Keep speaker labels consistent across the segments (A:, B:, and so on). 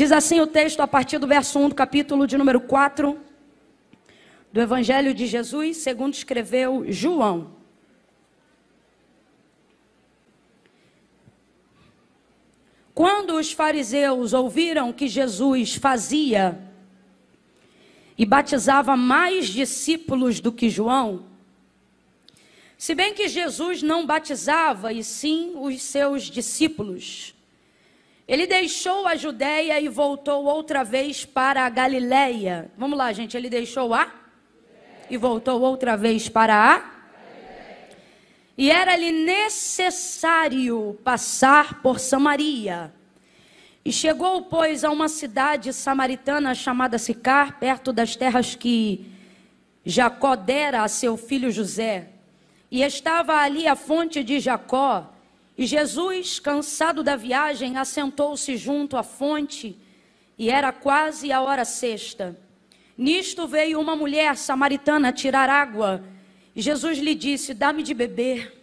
A: Diz assim o texto a partir do verso 1 do capítulo de número 4 do Evangelho de Jesus, segundo escreveu João. Quando os fariseus ouviram que Jesus fazia e batizava mais discípulos do que João, se bem que Jesus não batizava, e sim os seus discípulos, ele deixou a Judéia e voltou outra vez para a Galiléia. Vamos lá, gente, ele deixou a e voltou outra vez para a e era-lhe necessário passar por Samaria. E chegou, pois, a uma cidade samaritana chamada Sicar, perto das terras que Jacó dera a seu filho José. E estava ali a fonte de Jacó. E Jesus, cansado da viagem, assentou-se junto à fonte, e era quase a hora sexta. Nisto veio uma mulher samaritana tirar água. E Jesus lhe disse: Dá-me de beber.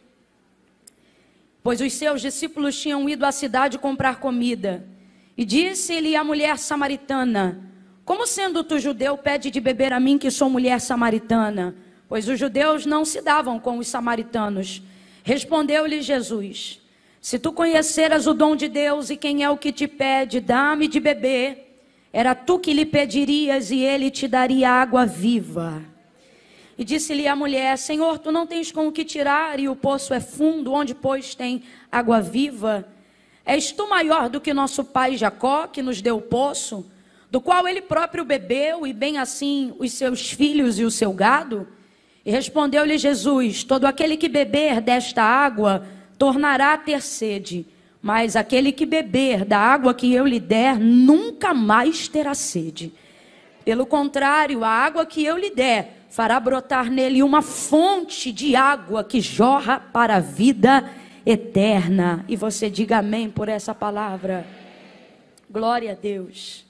A: Pois os seus discípulos tinham ido à cidade comprar comida. E disse-lhe a mulher samaritana: Como sendo tu judeu, pede de beber a mim, que sou mulher samaritana? Pois os judeus não se davam com os samaritanos. Respondeu-lhe Jesus: Se tu conheceras o dom de Deus e quem é o que te pede, dá-me de beber. Era tu que lhe pedirias e ele te daria água viva. E disse-lhe a mulher: Senhor, tu não tens com o que tirar e o poço é fundo, onde, pois, tem água viva? És tu maior do que nosso pai Jacó, que nos deu o poço, do qual ele próprio bebeu, e bem assim os seus filhos e o seu gado? E respondeu-lhe Jesus: Todo aquele que beber desta água tornará a ter sede. Mas aquele que beber da água que eu lhe der, nunca mais terá sede. Pelo contrário, a água que eu lhe der fará brotar nele uma fonte de água que jorra para a vida eterna. E você diga amém por essa palavra. Glória a Deus.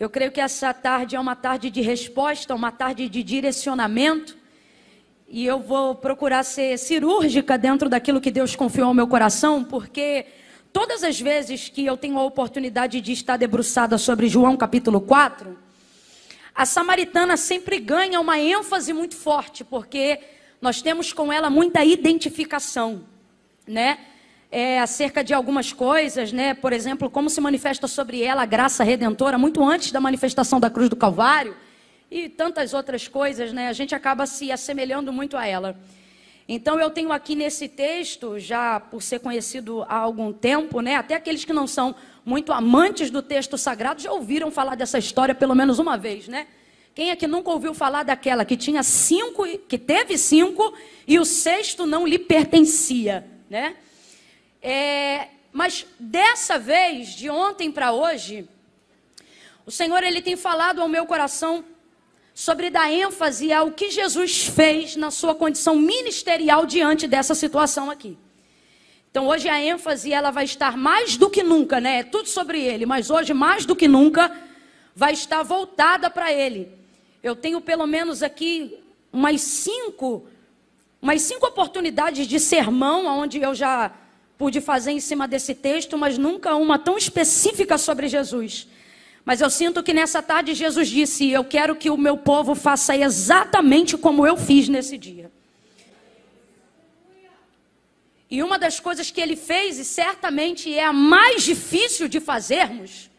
A: Eu creio que essa tarde é uma tarde de resposta, uma tarde de direcionamento. E eu vou procurar ser cirúrgica dentro daquilo que Deus confiou ao meu coração, porque todas as vezes que eu tenho a oportunidade de estar debruçada sobre João capítulo 4, a samaritana sempre ganha uma ênfase muito forte, porque nós temos com ela muita identificação, né? É, acerca de algumas coisas, né? Por exemplo, como se manifesta sobre ela a graça redentora muito antes da manifestação da cruz do Calvário e tantas outras coisas, né? A gente acaba se assemelhando muito a ela. Então eu tenho aqui nesse texto, já por ser conhecido há algum tempo, né? Até aqueles que não são muito amantes do texto sagrado já ouviram falar dessa história pelo menos uma vez, né? Quem é que nunca ouviu falar daquela que tinha cinco, que teve cinco e o sexto não lhe pertencia, né? É, mas dessa vez, de ontem para hoje, o Senhor ele tem falado ao meu coração sobre dar ênfase ao que Jesus fez na sua condição ministerial diante dessa situação aqui. Então hoje a ênfase ela vai estar mais do que nunca, né? É tudo sobre ele, mas hoje mais do que nunca vai estar voltada para ele. Eu tenho pelo menos aqui umas cinco, umas cinco oportunidades de sermão onde eu já pude fazer em cima desse texto, mas nunca uma tão específica sobre Jesus. Mas eu sinto que nessa tarde Jesus disse: Eu quero que o meu povo faça exatamente como eu fiz nesse dia. E uma das coisas que ele fez, e certamente é a mais difícil de fazermos,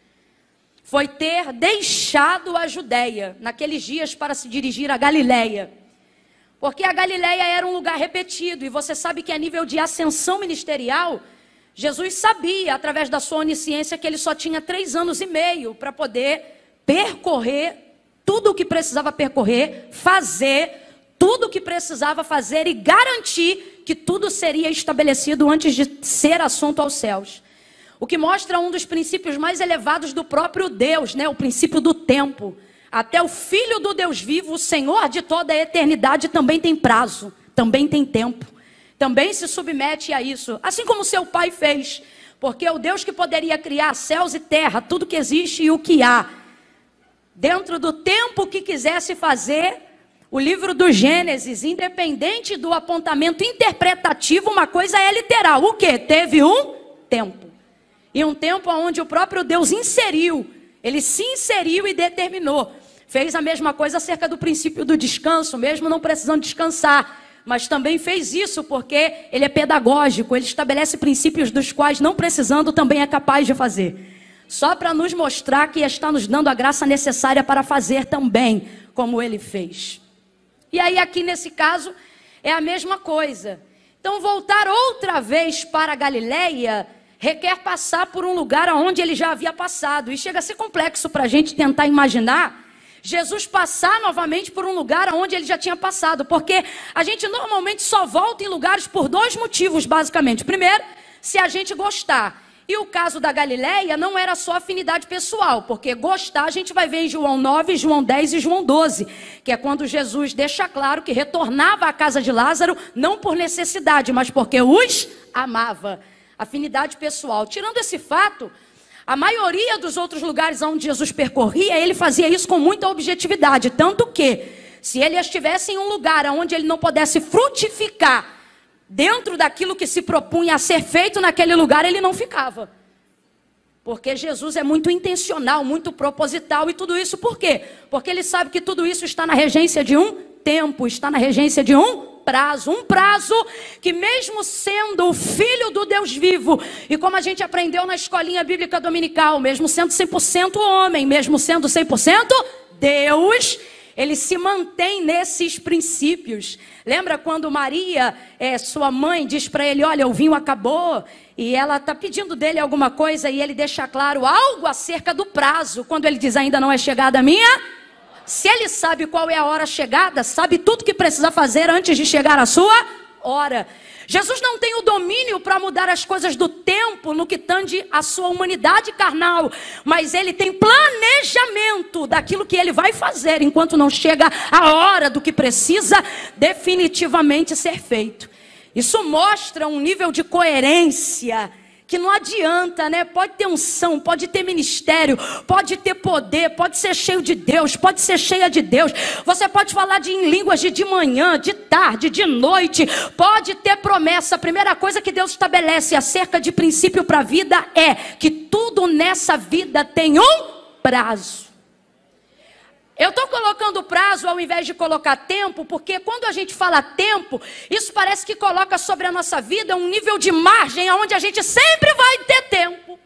A: foi ter deixado a Judéia naqueles dias para se dirigir a Galiléia. Porque a Galiléia era um lugar repetido, e você sabe que a nível de ascensão ministerial, Jesus sabia, através da sua onisciência, que ele só tinha três anos e meio para poder percorrer tudo o que precisava percorrer, fazer tudo o que precisava fazer e garantir que tudo seria estabelecido antes de ser assunto aos céus. O que mostra um dos princípios mais elevados do próprio Deus, né? o princípio do tempo. Até o Filho do Deus vivo, o Senhor de toda a eternidade, também tem prazo, também tem tempo também se submete a isso, assim como seu pai fez, porque o Deus que poderia criar céus e terra, tudo que existe e o que há, dentro do tempo que quisesse fazer, o livro do Gênesis, independente do apontamento interpretativo, uma coisa é literal: o que? Teve um tempo. e um tempo onde o próprio Deus inseriu, ele se inseriu e determinou. Fez a mesma coisa acerca do princípio do descanso, mesmo não precisando descansar. Mas também fez isso porque ele é pedagógico, ele estabelece princípios dos quais, não precisando, também é capaz de fazer. Só para nos mostrar que está nos dando a graça necessária para fazer também, como ele fez. E aí, aqui nesse caso, é a mesma coisa. Então, voltar outra vez para a Galileia requer passar por um lugar onde ele já havia passado. E chega a ser complexo para a gente tentar imaginar Jesus passar novamente por um lugar onde ele já tinha passado. Porque a gente normalmente só volta em lugares por dois motivos, basicamente. Primeiro, se a gente gostar. E o caso da Galileia não era só afinidade pessoal, porque gostar a gente vai ver em João 9, João 10 e João 12, que é quando Jesus deixa claro que retornava à casa de Lázaro não por necessidade, mas porque os amava. Afinidade pessoal. Tirando esse fato, a maioria dos outros lugares onde Jesus percorria, ele fazia isso com muita objetividade, tanto que se ele estivesse em um lugar onde ele não pudesse frutificar dentro daquilo que se propunha a ser feito naquele lugar, ele não ficava. Porque Jesus é muito intencional, muito proposital e tudo isso por quê? Porque ele sabe que tudo isso está na regência de um tempo, está na regência de um prazo, um prazo que mesmo sendo o filho do Deus vivo, e como a gente aprendeu na escolinha bíblica dominical, mesmo sendo 100% homem, mesmo sendo 100% Deus, ele se mantém nesses princípios. Lembra quando Maria, é, sua mãe, diz para ele: Olha, o vinho acabou, e ela está pedindo dele alguma coisa, e ele deixa claro algo acerca do prazo, quando ele diz: Ainda não é chegada a minha. Se ele sabe qual é a hora chegada, sabe tudo que precisa fazer antes de chegar a sua hora. Jesus não tem o domínio para mudar as coisas do tempo no que tange a sua humanidade carnal, mas ele tem planejamento daquilo que ele vai fazer enquanto não chega a hora do que precisa definitivamente ser feito. Isso mostra um nível de coerência que não adianta, né? Pode ter unção, pode ter ministério, pode ter poder, pode ser cheio de Deus, pode ser cheia de Deus. Você pode falar de, em línguas de, de manhã, de tarde, de noite, pode ter promessa. A primeira coisa que Deus estabelece acerca de princípio para a vida é que tudo nessa vida tem um prazo. Eu estou colocando prazo ao invés de colocar tempo, porque quando a gente fala tempo, isso parece que coloca sobre a nossa vida um nível de margem onde a gente sempre vai ter tempo.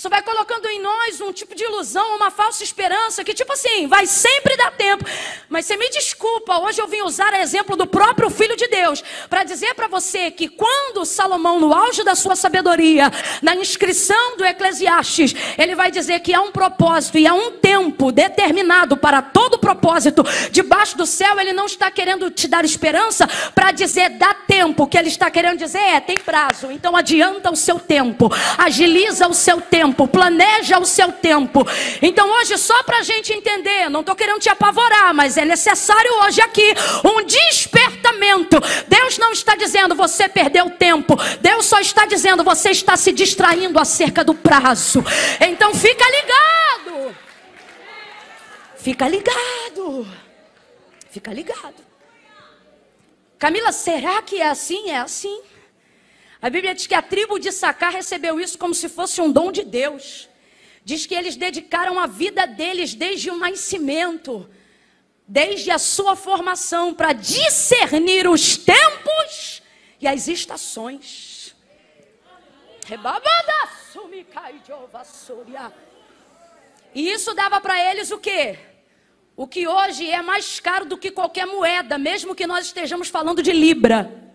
A: Isso vai colocando em nós um tipo de ilusão, uma falsa esperança, que tipo assim, vai sempre dar tempo. Mas você me desculpa, hoje eu vim usar exemplo do próprio Filho de Deus, para dizer para você que quando Salomão, no auge da sua sabedoria, na inscrição do Eclesiastes, ele vai dizer que há um propósito e há um tempo determinado para todo propósito debaixo do céu, ele não está querendo te dar esperança para dizer dá tempo, o que ele está querendo dizer é tem prazo, então adianta o seu tempo, agiliza o seu tempo tempo, planeja o seu tempo. Então hoje, só para a gente entender, não estou querendo te apavorar, mas é necessário hoje aqui um despertamento. Deus não está dizendo você perdeu tempo, Deus só está dizendo você está se distraindo acerca do prazo. Então fica ligado. Fica ligado. Fica ligado. Camila, será que é assim? É assim. A Bíblia diz que a tribo de Sacar recebeu isso como se fosse um dom de Deus. Diz que eles dedicaram a vida deles desde o nascimento, desde a sua formação, para discernir os tempos e as estações. E isso dava para eles o quê? O que hoje é mais caro do que qualquer moeda, mesmo que nós estejamos falando de libra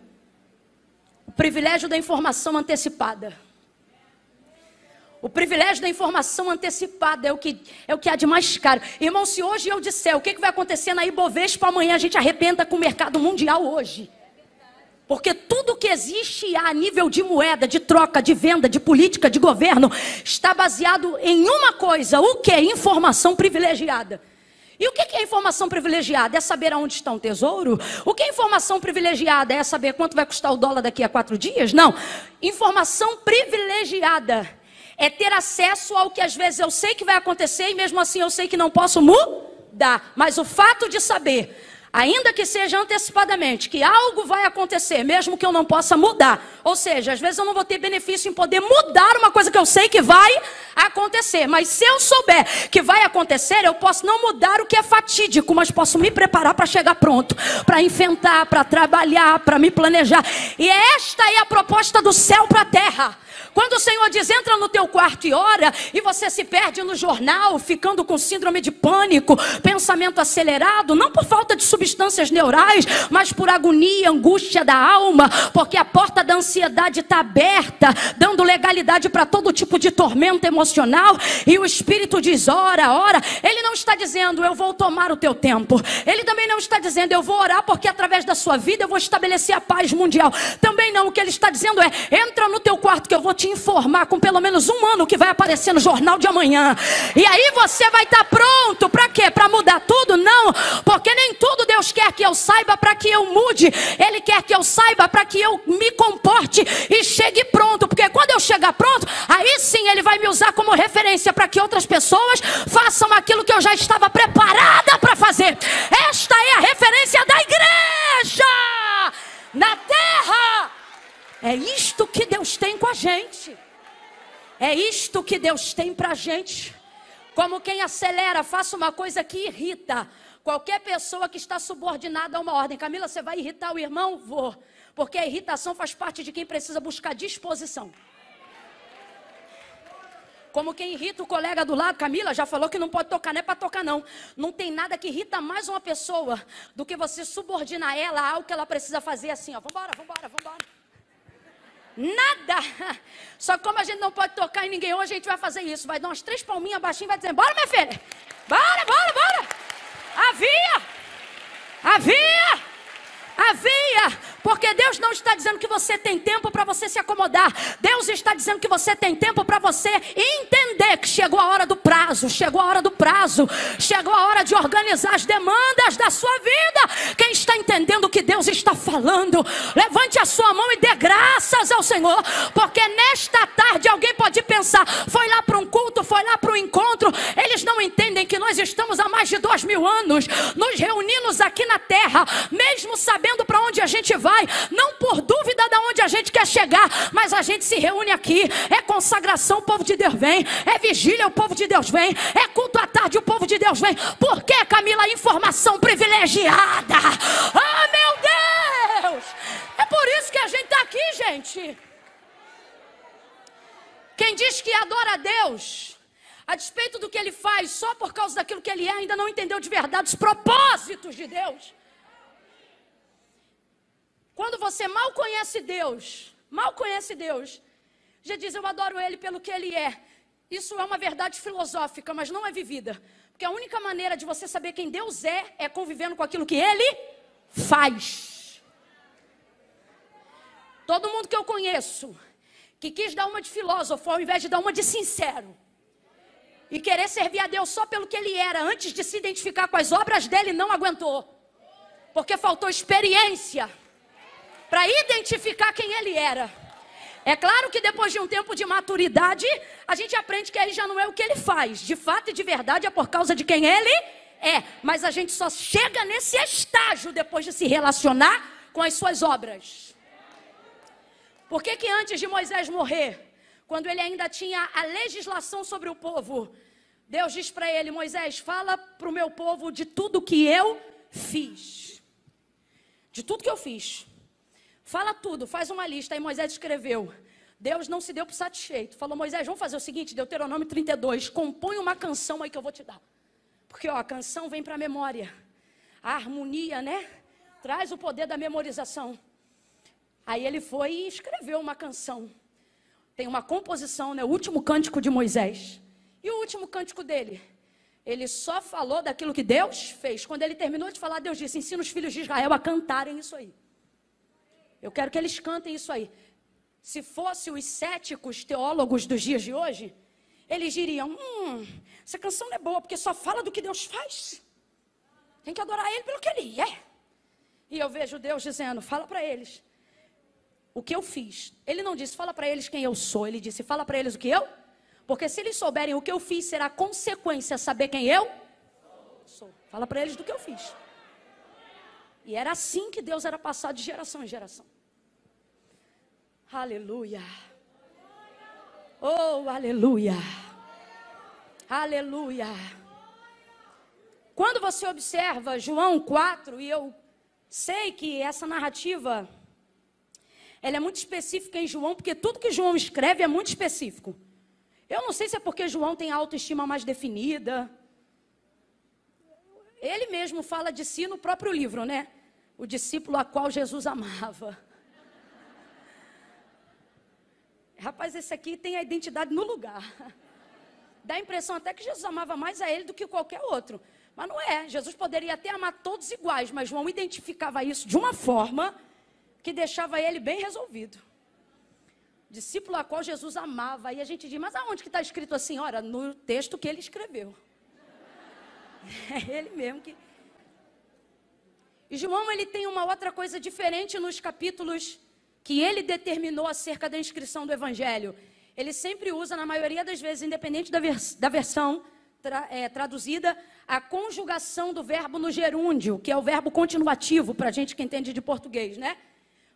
A: privilégio da informação antecipada. O privilégio da informação antecipada é o que, é o que há de mais caro. Irmão, se hoje eu disser o que, que vai acontecer na Ibovespa amanhã, a gente arrebenta com o mercado mundial hoje. Porque tudo que existe a nível de moeda, de troca, de venda, de política, de governo, está baseado em uma coisa: o que? Informação privilegiada. E o que é informação privilegiada? É saber aonde está um tesouro? O que é informação privilegiada? É saber quanto vai custar o dólar daqui a quatro dias? Não. Informação privilegiada é ter acesso ao que às vezes eu sei que vai acontecer e mesmo assim eu sei que não posso mudar. Mas o fato de saber ainda que seja antecipadamente, que algo vai acontecer, mesmo que eu não possa mudar. Ou seja, às vezes eu não vou ter benefício em poder mudar uma coisa que eu sei que vai acontecer. Mas se eu souber que vai acontecer, eu posso não mudar o que é fatídico, mas posso me preparar para chegar pronto, para enfrentar, para trabalhar, para me planejar. E esta é a proposta do céu para a terra. Quando o Senhor diz, entra no teu quarto e ora, e você se perde no jornal, ficando com síndrome de pânico, pensamento acelerado, não por falta de substâncias neurais, mas por agonia, angústia da alma, porque a porta da ansiedade está aberta, dando legalidade para todo tipo de tormento emocional, e o Espírito diz, ora, ora. Ele não está dizendo, eu vou tomar o teu tempo. Ele também não está dizendo, eu vou orar, porque através da sua vida eu vou estabelecer a paz mundial. Também não, o que ele está dizendo é, entra no teu quarto que eu vou te te informar com pelo menos um ano que vai aparecer no jornal de amanhã. E aí você vai estar tá pronto para quê? Para mudar tudo? Não, porque nem tudo Deus quer que eu saiba para que eu mude. Ele quer que eu saiba para que eu me comporte e chegue pronto. Porque quando eu chegar pronto, aí sim ele vai me usar como referência para que outras pessoas façam aquilo que eu já estava preparada para fazer. Esta é a referência da igreja na terra. É isto que Deus tem com a gente. É isto que Deus tem para a gente. Como quem acelera, faça uma coisa que irrita. Qualquer pessoa que está subordinada a uma ordem. Camila, você vai irritar o irmão? Vou. Porque a irritação faz parte de quem precisa buscar disposição. Como quem irrita o colega do lado, Camila já falou que não pode tocar, não é para tocar, não. Não tem nada que irrita mais uma pessoa do que você subordinar ela a algo que ela precisa fazer assim, ó. Vambora, vambora, vambora. Nada. Só que como a gente não pode tocar em ninguém hoje, a gente vai fazer isso. Vai dar umas três palminhas baixinho e vai dizer: Bora, minha filha. Bora, bora, bora. Havia. Havia. Havia, porque Deus não está dizendo que você tem tempo para você se acomodar. Deus está dizendo que você tem tempo para você entender que chegou a hora do prazo, chegou a hora do prazo, chegou a hora de organizar as demandas da sua vida. Quem está entendendo o que Deus está falando, levante a sua mão e dê graças ao Senhor, porque nesta tarde alguém pode pensar: foi lá para um culto, foi lá para um encontro. Eles não entendem que nós estamos há mais de dois mil anos nos reunindo aqui na terra, mesmo sabendo sabendo para onde a gente vai, não por dúvida de onde a gente quer chegar, mas a gente se reúne aqui. É consagração, o povo de Deus vem. É vigília, o povo de Deus vem. É culto à tarde, o povo de Deus vem. Por que, Camila? Informação privilegiada. Ah, meu Deus! É por isso que a gente está aqui, gente. Quem diz que adora a Deus, a despeito do que ele faz, só por causa daquilo que ele é, ainda não entendeu de verdade os propósitos de Deus. Quando você mal conhece Deus, mal conhece Deus, já diz eu adoro Ele pelo que Ele é. Isso é uma verdade filosófica, mas não é vivida. Porque a única maneira de você saber quem Deus é é convivendo com aquilo que Ele faz. Todo mundo que eu conheço que quis dar uma de filósofo ao invés de dar uma de sincero e querer servir a Deus só pelo que Ele era antes de se identificar com as obras dele, não aguentou, porque faltou experiência para identificar quem ele era. É claro que depois de um tempo de maturidade, a gente aprende que aí já não é o que ele faz. De fato e de verdade é por causa de quem ele é. Mas a gente só chega nesse estágio depois de se relacionar com as suas obras. Por que, que antes de Moisés morrer, quando ele ainda tinha a legislação sobre o povo, Deus diz para ele: Moisés, fala para o meu povo de tudo que eu fiz. De tudo que eu fiz. Fala tudo, faz uma lista. Aí Moisés escreveu. Deus não se deu por satisfeito. Falou, Moisés, vamos fazer o seguinte, Deuteronômio 32, compõe uma canção aí que eu vou te dar. Porque ó, a canção vem para a memória. A harmonia, né? Traz o poder da memorização. Aí ele foi e escreveu uma canção. Tem uma composição, né? O último cântico de Moisés. E o último cântico dele? Ele só falou daquilo que Deus fez. Quando ele terminou de falar, Deus disse: ensina os filhos de Israel a cantarem isso aí. Eu quero que eles cantem isso aí. Se fosse os céticos teólogos dos dias de hoje, eles diriam: hum, essa canção não é boa porque só fala do que Deus faz. Tem que adorar Ele pelo que Ele é. E eu vejo Deus dizendo: fala para eles o que eu fiz. Ele não disse, fala para eles quem eu sou. Ele disse, fala para eles o que eu. Porque se eles souberem o que eu fiz, será consequência saber quem eu sou. Fala para eles do que eu fiz. E era assim que Deus era passado de geração em geração. Aleluia. Oh, aleluia. Aleluia. Quando você observa João 4, e eu sei que essa narrativa ela é muito específica em João, porque tudo que João escreve é muito específico. Eu não sei se é porque João tem autoestima mais definida. Ele mesmo fala de si no próprio livro, né? O discípulo a qual Jesus amava. Rapaz, esse aqui tem a identidade no lugar. Dá a impressão até que Jesus amava mais a ele do que qualquer outro. Mas não é. Jesus poderia até amar todos iguais, mas João identificava isso de uma forma que deixava ele bem resolvido. Discípulo a qual Jesus amava. E a gente diz, mas aonde que está escrito assim? Ora, no texto que ele escreveu. É ele mesmo que. E João ele tem uma outra coisa diferente nos capítulos que ele determinou acerca da inscrição do Evangelho. Ele sempre usa, na maioria das vezes, independente da, vers da versão tra é, traduzida, a conjugação do verbo no gerúndio, que é o verbo continuativo, para a gente que entende de português, né?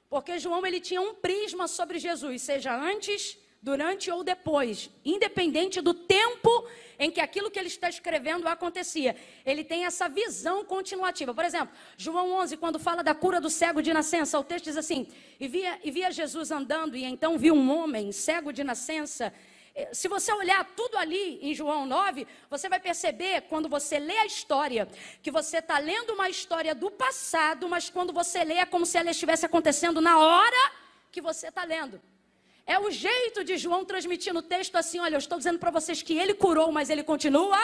A: Porque João ele tinha um prisma sobre Jesus, seja antes, durante ou depois, independente do tempo em que aquilo que ele está escrevendo acontecia. Ele tem essa visão continuativa. Por exemplo, João 11, quando fala da cura do cego de nascença, o texto diz assim: E via, e via Jesus andando, e então viu um homem cego de nascença. Eh, se você olhar tudo ali em João 9, você vai perceber, quando você lê a história, que você está lendo uma história do passado, mas quando você lê é como se ela estivesse acontecendo na hora que você está lendo. É o jeito de João transmitir no texto assim: olha, eu estou dizendo para vocês que ele curou, mas ele continua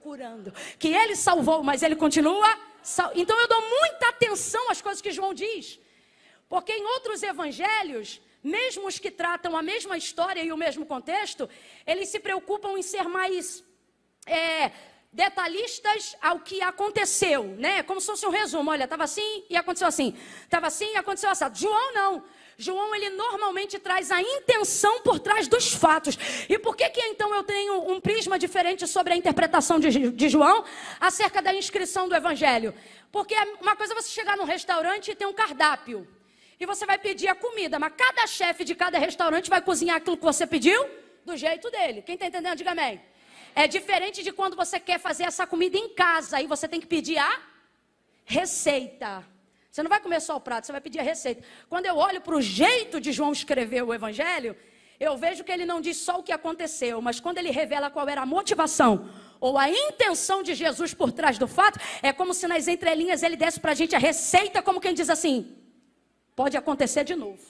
A: curando. Que ele salvou, mas ele continua. Sal... Então eu dou muita atenção às coisas que João diz. Porque em outros evangelhos, mesmo os que tratam a mesma história e o mesmo contexto, eles se preocupam em ser mais. É, detalhistas ao que aconteceu, né? Como se fosse um resumo. Olha, estava assim e aconteceu assim. Estava assim e aconteceu assim. João não. João ele normalmente traz a intenção por trás dos fatos. E por que que então eu tenho um prisma diferente sobre a interpretação de, de João acerca da inscrição do evangelho? Porque uma coisa é você chegar num restaurante e ter um cardápio. E você vai pedir a comida, mas cada chefe de cada restaurante vai cozinhar aquilo que você pediu do jeito dele. Quem está entendendo, diga amém. É diferente de quando você quer fazer essa comida em casa e você tem que pedir a receita. Você não vai comer só o prato, você vai pedir a receita. Quando eu olho para o jeito de João escrever o Evangelho, eu vejo que ele não diz só o que aconteceu, mas quando ele revela qual era a motivação ou a intenção de Jesus por trás do fato, é como se nas entrelinhas ele desse para a gente a receita, como quem diz assim: pode acontecer de novo.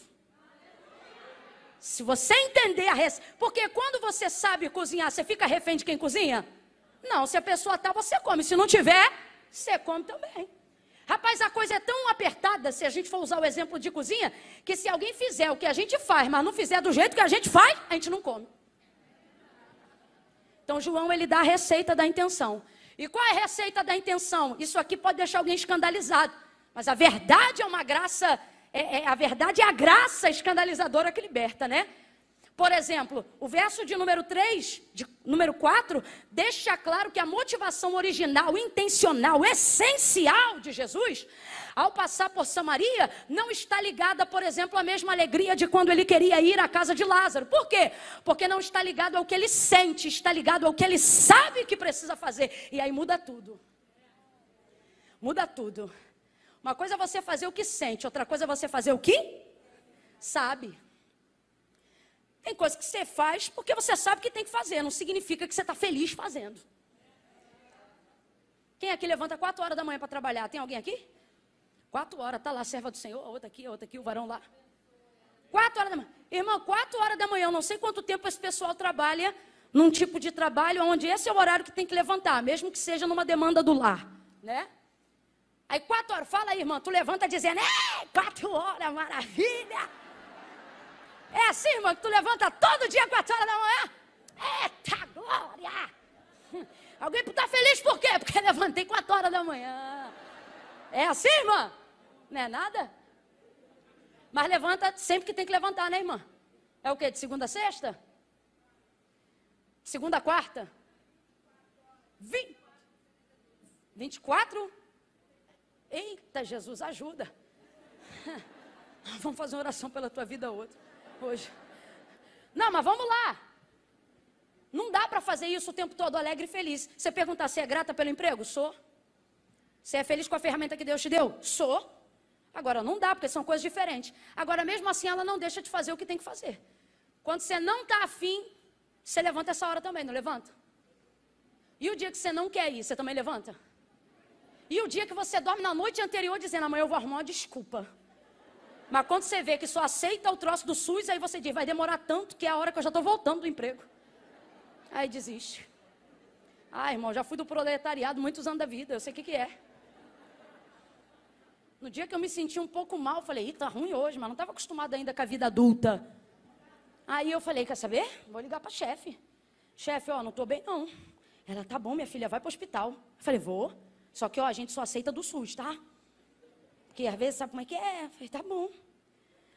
A: Se você entender a receita, porque quando você sabe cozinhar, você fica refém de quem cozinha? Não, se a pessoa tá, você come. Se não tiver, você come também. Rapaz, a coisa é tão apertada, se a gente for usar o exemplo de cozinha, que se alguém fizer o que a gente faz, mas não fizer do jeito que a gente faz, a gente não come. Então, João, ele dá a receita da intenção. E qual é a receita da intenção? Isso aqui pode deixar alguém escandalizado. Mas a verdade é uma graça, é, é, a verdade é a graça escandalizadora que liberta, né? Por exemplo, o verso de número 3, de número 4, deixa claro que a motivação original, intencional, essencial de Jesus, ao passar por Samaria, não está ligada, por exemplo, à mesma alegria de quando ele queria ir à casa de Lázaro. Por quê? Porque não está ligado ao que ele sente, está ligado ao que ele sabe que precisa fazer. E aí muda tudo. Muda tudo. Uma coisa é você fazer o que sente, outra coisa é você fazer o que sabe. Tem coisas que você faz porque você sabe que tem que fazer, não significa que você está feliz fazendo. Quem aqui levanta quatro horas da manhã para trabalhar? Tem alguém aqui? Quatro horas, tá lá serva do Senhor, outra aqui, outra aqui, o varão lá. Quatro horas da manhã. Irmão, quatro horas da manhã, eu não sei quanto tempo esse pessoal trabalha num tipo de trabalho onde esse é o horário que tem que levantar, mesmo que seja numa demanda do lar, né? Aí quatro horas, fala aí, irmã, tu levanta dizendo, é, quatro horas, maravilha. É assim, irmão, que tu levanta todo dia 4 horas da manhã? Eita glória! Alguém está feliz por quê? Porque levantei 4 horas da manhã. É assim, irmã? Não é nada? Mas levanta sempre que tem que levantar, né, irmã? É o quê? De segunda a sexta? Segunda a quarta? 20, 24? Eita, Jesus, ajuda. Vamos fazer uma oração pela tua vida hoje. Não, mas vamos lá. Não dá para fazer isso o tempo todo alegre e feliz. Você perguntar se é grata pelo emprego? Sou. Você é feliz com a ferramenta que Deus te deu? Sou. Agora não dá, porque são coisas diferentes. Agora, mesmo assim, ela não deixa de fazer o que tem que fazer. Quando você não está afim, você levanta essa hora também, não levanta? E o dia que você não quer ir, você também levanta? E o dia que você dorme na noite anterior dizendo, amanhã eu vou arrumar uma desculpa. Mas quando você vê que só aceita o troço do SUS, aí você diz, vai demorar tanto que é a hora que eu já estou voltando do emprego. Aí desiste. Ah, irmão, já fui do proletariado muitos anos da vida, eu sei o que, que é. No dia que eu me senti um pouco mal, falei, ih, tá ruim hoje, mas não estava acostumado ainda com a vida adulta. Aí eu falei, quer saber? Vou ligar para chefe. Chefe, ó, não estou bem não. Ela, tá bom, minha filha, vai para o hospital. Eu falei, vou. Só que, ó, a gente só aceita do SUS, tá? Porque às vezes sabe como é que é? Eu falei, tá bom.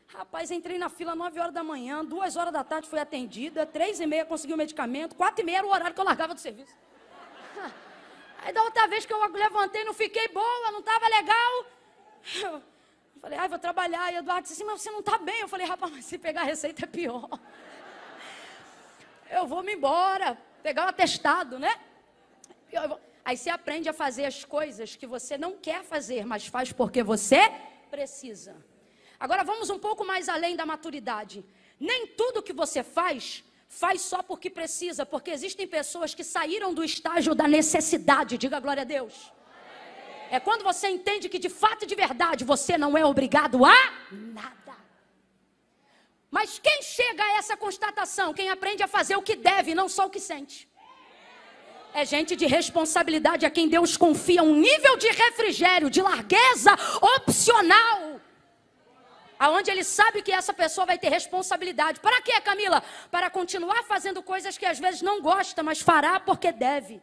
A: Rapaz, entrei na fila 9 horas da manhã, 2 horas da tarde fui atendida, 3 e meia consegui o medicamento, 4 e meia era o horário que eu largava do serviço. Aí da outra vez que eu levantei, não fiquei boa, não estava legal. Eu falei, ai, vou trabalhar. E Eduardo disse assim, mas você não está bem. Eu falei, rapaz, mas se pegar a receita é pior. Eu vou me embora, pegar o atestado, né? Aí você aprende a fazer as coisas que você não quer fazer, mas faz porque você precisa. Agora vamos um pouco mais além da maturidade. Nem tudo que você faz, faz só porque precisa, porque existem pessoas que saíram do estágio da necessidade. Diga glória a Deus. É quando você entende que de fato e de verdade você não é obrigado a nada. Mas quem chega a essa constatação? Quem aprende a fazer o que deve, não só o que sente. É gente de responsabilidade a quem Deus confia um nível de refrigério, de largueza opcional aonde ele sabe que essa pessoa vai ter responsabilidade. Para quê, Camila? Para continuar fazendo coisas que às vezes não gosta, mas fará porque deve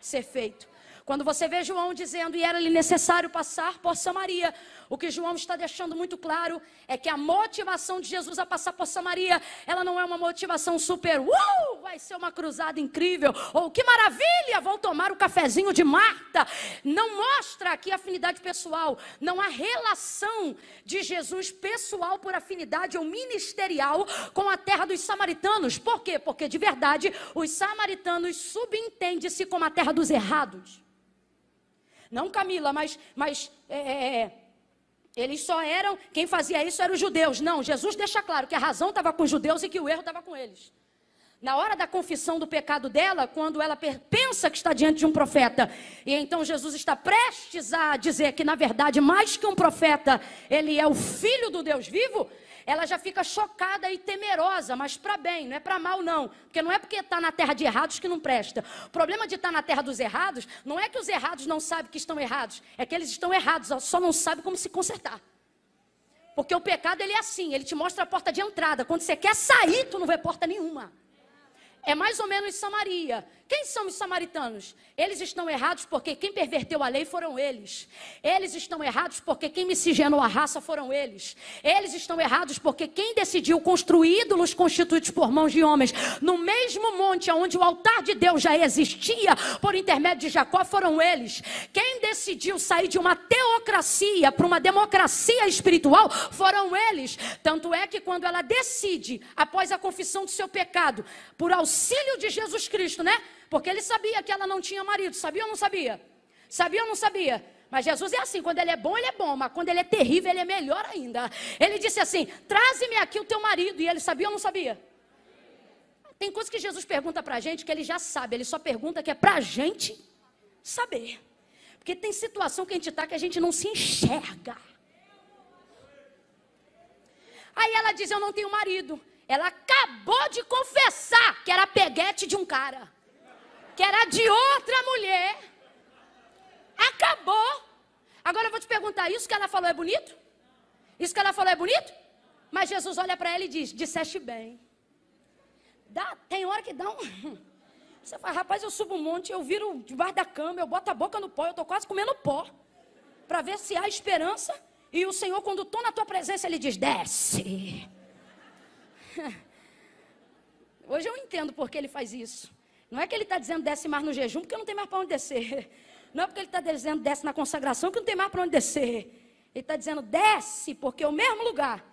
A: ser feito. Quando você vê João dizendo, e era-lhe necessário passar por Samaria, o que João está deixando muito claro é que a motivação de Jesus a passar por Samaria, ela não é uma motivação super, uh, vai ser uma cruzada incrível, ou que maravilha, vou tomar o cafezinho de Marta. Não mostra aqui afinidade pessoal, não há relação de Jesus pessoal por afinidade ou ministerial com a terra dos samaritanos. Por quê? Porque de verdade os samaritanos subentendem-se como a terra dos errados. Não Camila, mas, mas é, é, é, eles só eram, quem fazia isso eram os judeus. Não, Jesus deixa claro que a razão estava com os judeus e que o erro estava com eles. Na hora da confissão do pecado dela, quando ela pensa que está diante de um profeta, e então Jesus está prestes a dizer que, na verdade, mais que um profeta, ele é o filho do Deus vivo, ela já fica chocada e temerosa, mas para bem, não é para mal não. Porque não é porque está na terra de errados que não presta. O problema de estar tá na terra dos errados não é que os errados não sabem que estão errados, é que eles estão errados, só não sabem como se consertar. Porque o pecado ele é assim, ele te mostra a porta de entrada. Quando você quer sair, tu não vê porta nenhuma. É mais ou menos Samaria. Quem são os samaritanos? Eles estão errados porque quem perverteu a lei foram eles. Eles estão errados porque quem miscigenou a raça foram eles. Eles estão errados porque quem decidiu construir ídolos constituídos por mãos de homens no mesmo monte onde o altar de Deus já existia por intermédio de Jacó foram eles. Quem decidiu sair de uma teocracia para uma democracia espiritual foram eles. Tanto é que quando ela decide, após a confissão do seu pecado, por auxílio de Jesus Cristo, né? Porque ele sabia que ela não tinha marido. Sabia ou não sabia? Sabia ou não sabia? Mas Jesus é assim, quando ele é bom, ele é bom, mas quando ele é terrível, ele é melhor ainda. Ele disse assim: traze-me aqui o teu marido. E ele sabia ou não sabia? Tem coisas que Jesus pergunta para a gente que ele já sabe, ele só pergunta que é para a gente saber. Porque tem situação que a gente está que a gente não se enxerga. Aí ela diz: Eu não tenho marido. Ela acabou de confessar que era peguete de um cara que era de outra mulher. Acabou. Agora eu vou te perguntar: isso que ela falou é bonito? Isso que ela falou é bonito? Mas Jesus olha para ela e diz: disseste bem. Dá, tem hora que dá um. Você fala, rapaz, eu subo um monte, eu viro debaixo da cama, eu boto a boca no pó, eu estou quase comendo pó. Para ver se há esperança. E o Senhor, quando estou na tua presença, ele diz: desce. Hoje eu entendo porque ele faz isso. Não é que ele está dizendo desce mais no jejum, porque não tem mais para onde descer. Não é porque ele está dizendo desce na consagração que não tem mais para onde descer. Ele está dizendo desce, porque é o mesmo lugar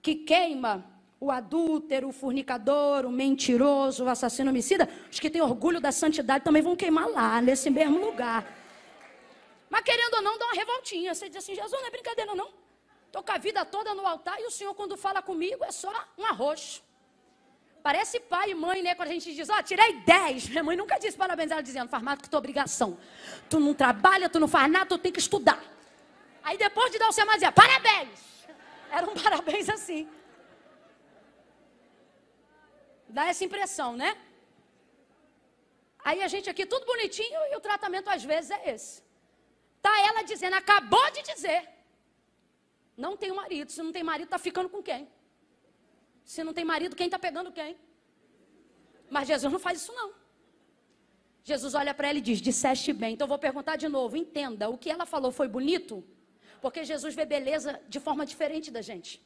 A: que queima o adúltero, o fornicador, o mentiroso, o assassino homicida, os que têm orgulho da santidade também vão queimar lá, nesse mesmo lugar. Mas querendo ou não, dá uma revoltinha. Você diz assim, Jesus, não é brincadeira não. Estou com a vida toda no altar e o Senhor, quando fala comigo, é só um arroz. Parece pai e mãe, né? Quando a gente diz, ó, oh, tirei 10. Minha mãe nunca disse parabéns, ela dizendo, faz mais do que tua obrigação. Tu não trabalha, tu não faz nada, tu tem que estudar. Aí depois de dar o sermão, dizia, parabéns. Era um parabéns assim. Dá essa impressão, né? Aí a gente aqui tudo bonitinho e o tratamento às vezes é esse. Tá ela dizendo, acabou de dizer. Não tem marido. Se não tem marido, tá ficando com quem? Se não tem marido, quem está pegando quem? Mas Jesus não faz isso não. Jesus olha para ela e diz: Disseste bem. Então eu vou perguntar de novo. Entenda, o que ela falou foi bonito? Porque Jesus vê beleza de forma diferente da gente.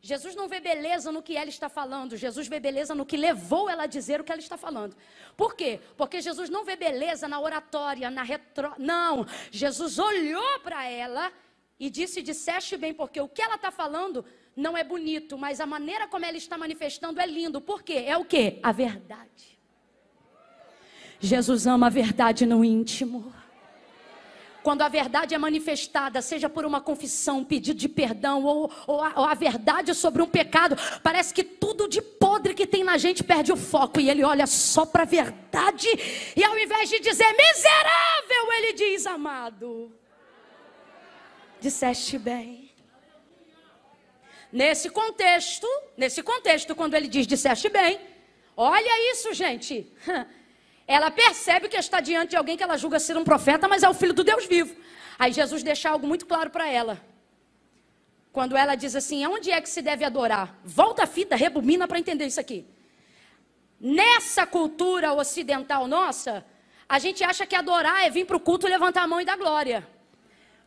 A: Jesus não vê beleza no que ela está falando, Jesus vê beleza no que levou ela a dizer o que ela está falando. Por quê? Porque Jesus não vê beleza na oratória, na retro. Não, Jesus olhou para ela e disse: Disseste bem, porque o que ela está falando não é bonito, mas a maneira como ela está manifestando é lindo. Por quê? É o que? A verdade. Jesus ama a verdade no íntimo. Quando a verdade é manifestada, seja por uma confissão, um pedido de perdão, ou, ou, a, ou a verdade sobre um pecado, parece que tudo de podre que tem na gente perde o foco e ele olha só para a verdade, e ao invés de dizer miserável, ele diz amado. Disseste bem. Nesse contexto, nesse contexto, quando ele diz disseste bem, olha isso, gente. Ela percebe que está diante de alguém que ela julga ser um profeta, mas é o filho do Deus vivo. Aí Jesus deixa algo muito claro para ela. Quando ela diz assim: aonde é que se deve adorar? Volta a fita, rebobina para entender isso aqui. Nessa cultura ocidental nossa, a gente acha que adorar é vir para o culto, levantar a mão e dar glória.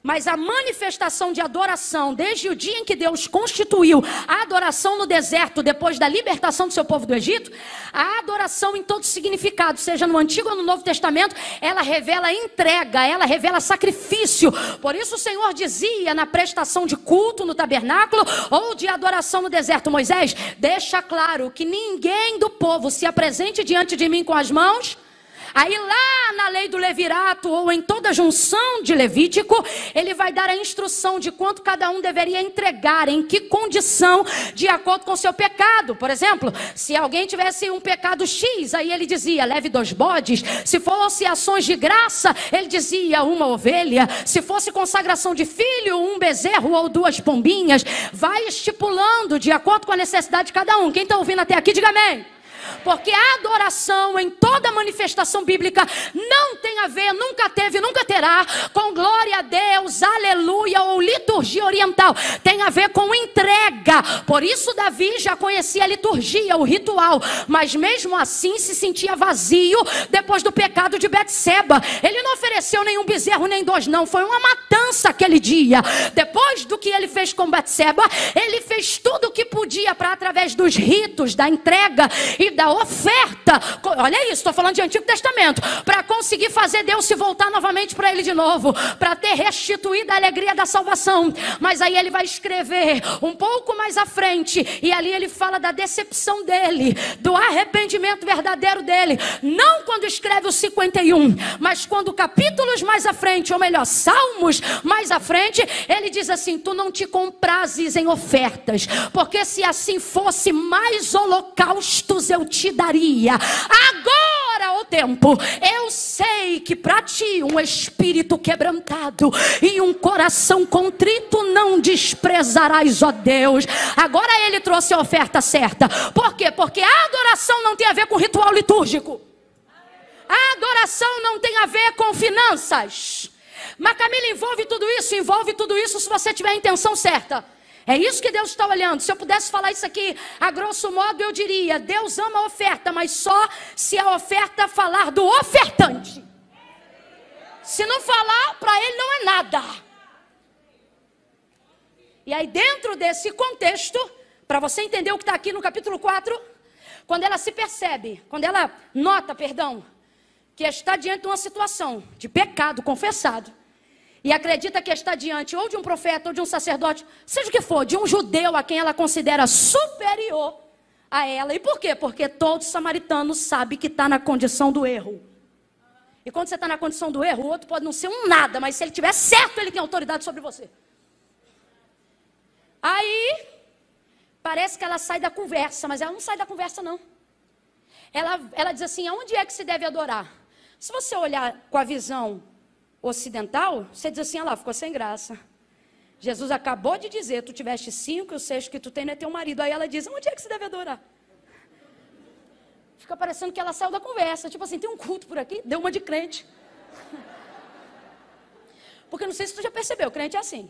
A: Mas a manifestação de adoração, desde o dia em que Deus constituiu a adoração no deserto, depois da libertação do seu povo do Egito, a adoração em todo significado, seja no Antigo ou no Novo Testamento, ela revela entrega, ela revela sacrifício. Por isso o Senhor dizia na prestação de culto no tabernáculo ou de adoração no deserto, Moisés, deixa claro que ninguém do povo se apresente diante de mim com as mãos Aí lá na lei do levirato ou em toda junção de Levítico, ele vai dar a instrução de quanto cada um deveria entregar, em que condição, de acordo com o seu pecado. Por exemplo, se alguém tivesse um pecado X, aí ele dizia, leve dois bodes. Se fosse ações de graça, ele dizia uma ovelha. Se fosse consagração de filho, um bezerro ou duas pombinhas. Vai estipulando de acordo com a necessidade de cada um. Quem está ouvindo até aqui, diga amém. Porque a adoração em toda manifestação bíblica não tem a ver, nunca teve, nunca terá com glória a Deus, aleluia ou liturgia oriental. Tem a ver com entrega. Por isso Davi já conhecia a liturgia, o ritual, mas mesmo assim se sentia vazio depois do pecado de Betseba. Ele não ofereceu nenhum bezerro nem dois não, foi uma matança aquele dia. Depois do que ele fez com Betseba, ele fez tudo o que podia para através dos ritos da entrega e da oferta. Olha isso, estou falando de Antigo Testamento. Para conseguir fazer Deus se voltar novamente para ele de novo. Para ter restituído a alegria da salvação. Mas aí ele vai escrever um pouco mais à frente. E ali ele fala da decepção dele. Do arrependimento verdadeiro dele. Não quando escreve o 51. Mas quando capítulos mais à frente. Ou melhor, salmos mais à frente. Ele diz assim: Tu não te comprases em ofertas. Porque se assim fosse, mais holocaustos eu te daria. Agora, o tempo, eu sei que para ti um espírito quebrantado e um coração contrito não desprezarás, ó Deus. Agora ele trouxe a oferta certa. Por quê? Porque a adoração não tem a ver com ritual litúrgico. A adoração não tem a ver com finanças. Mas Camila envolve tudo isso, envolve tudo isso se você tiver a intenção certa. É isso que Deus está olhando. Se eu pudesse falar isso aqui, a grosso modo, eu diria: Deus ama a oferta, mas só se a oferta falar do ofertante. Se não falar, para ele não é nada. E aí, dentro desse contexto, para você entender o que está aqui no capítulo 4, quando ela se percebe, quando ela nota, perdão, que está diante de uma situação de pecado confessado e acredita que está diante ou de um profeta ou de um sacerdote, seja o que for, de um judeu a quem ela considera superior a ela. E por quê? Porque todo samaritano sabe que está na condição do erro. E quando você está na condição do erro, o outro pode não ser um nada, mas se ele tiver certo, ele tem autoridade sobre você. Aí, parece que ela sai da conversa, mas ela não sai da conversa, não. Ela, ela diz assim: aonde é que se deve adorar? Se você olhar com a visão ocidental, você diz assim: ah lá, ficou sem graça. Jesus acabou de dizer: tu tiveste cinco o sexto que tu tem não é teu marido. Aí ela diz: onde é que se deve adorar? Fica parecendo que ela saiu da conversa. Tipo assim, tem um culto por aqui, deu uma de crente. Porque não sei se tu já percebeu, crente é assim.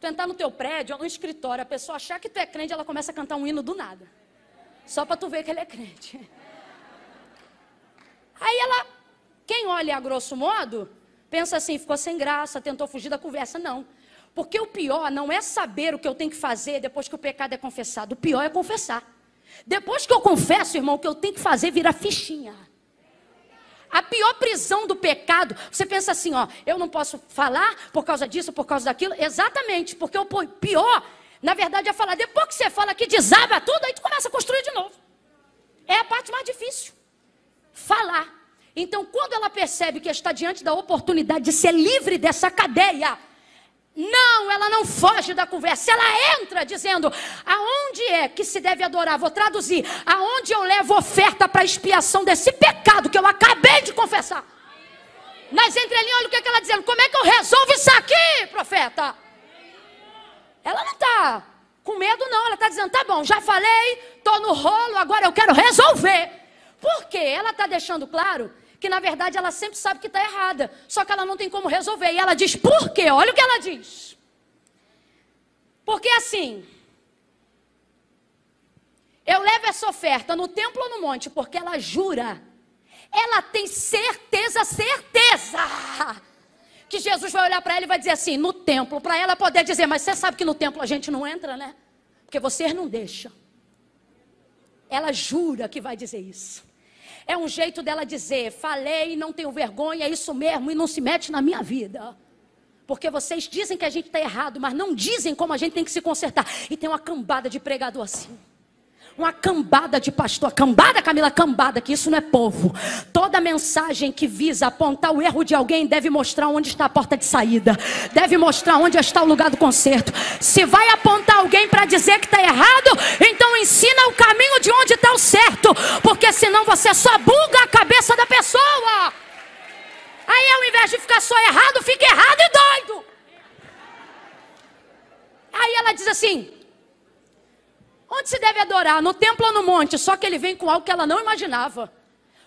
A: Tu entrar no teu prédio, no escritório, a pessoa achar que tu é crente, ela começa a cantar um hino do nada. Só para tu ver que ele é crente. Aí ela, quem olha a grosso modo, pensa assim, ficou sem graça, tentou fugir da conversa. Não. Porque o pior não é saber o que eu tenho que fazer depois que o pecado é confessado. O pior é confessar. Depois que eu confesso, irmão, o que eu tenho que fazer vira fichinha. A pior prisão do pecado, você pensa assim, ó, eu não posso falar por causa disso, por causa daquilo. Exatamente, porque o pior, na verdade, é falar. Depois que você fala que desaba tudo, aí tu começa a construir de novo. É a parte mais difícil falar. Então, quando ela percebe que está diante da oportunidade de ser livre dessa cadeia, não, ela não foge da conversa. Ela entra dizendo: aonde é que se deve adorar? Vou traduzir: aonde eu levo oferta para expiação desse pecado que eu acabei de confessar. Nas entrelinhas, olha o que, é que ela dizendo: como é que eu resolvo isso aqui, profeta? Ela não está com medo, não. Ela está dizendo: tá bom, já falei, estou no rolo, agora eu quero resolver. Por quê? Ela está deixando claro que na verdade ela sempre sabe que está errada, só que ela não tem como resolver. E ela diz: por quê? Olha o que ela diz. Porque assim, eu levo essa oferta no templo ou no monte, porque ela jura, ela tem certeza, certeza, que Jesus vai olhar para ela e vai dizer assim: no templo, para ela poder dizer, mas você sabe que no templo a gente não entra, né? Porque vocês não deixam. Ela jura que vai dizer isso. É um jeito dela dizer: falei, não tenho vergonha, é isso mesmo, e não se mete na minha vida. Porque vocês dizem que a gente está errado, mas não dizem como a gente tem que se consertar. E tem uma cambada de pregador assim uma cambada de pastor, cambada, Camila, cambada, que isso não é povo. Toda mensagem que visa apontar o erro de alguém deve mostrar onde está a porta de saída, deve mostrar onde está o lugar do conserto. Se vai apontar alguém para dizer que está errado, então ensina o caminho de onde está o certo, porque senão você só buga a cabeça da pessoa. Aí ao invés de ficar só errado, fica errado e doido. Aí ela diz assim: Onde se deve adorar? No templo ou no monte? Só que ele vem com algo que ela não imaginava.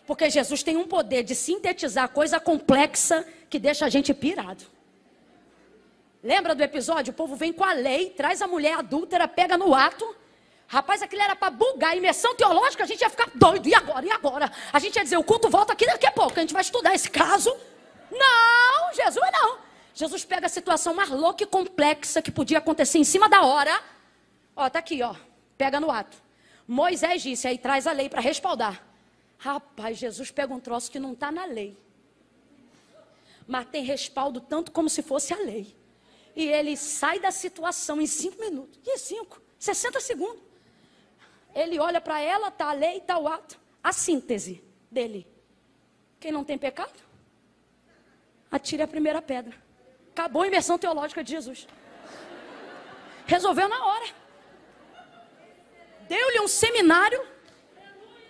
A: Porque Jesus tem um poder de sintetizar coisa complexa que deixa a gente pirado. Lembra do episódio? O povo vem com a lei, traz a mulher adúltera, pega no ato. Rapaz, aquilo era para bugar. Imersão teológica, a gente ia ficar doido. E agora? E agora? A gente ia dizer, o culto volta aqui daqui a pouco. A gente vai estudar esse caso. Não, Jesus não. Jesus pega a situação mais louca e complexa que podia acontecer em cima da hora. Ó, tá aqui, ó pega no ato. Moisés disse, aí traz a lei para respaldar. Rapaz, Jesus pega um troço que não está na lei. Mas tem respaldo tanto como se fosse a lei. E ele sai da situação em cinco minutos. Que cinco? 60 segundos. Ele olha para ela, está a lei, está o ato. A síntese dele. Quem não tem pecado? Atire a primeira pedra. Acabou a imersão teológica de Jesus. Resolveu na hora deu-lhe um seminário,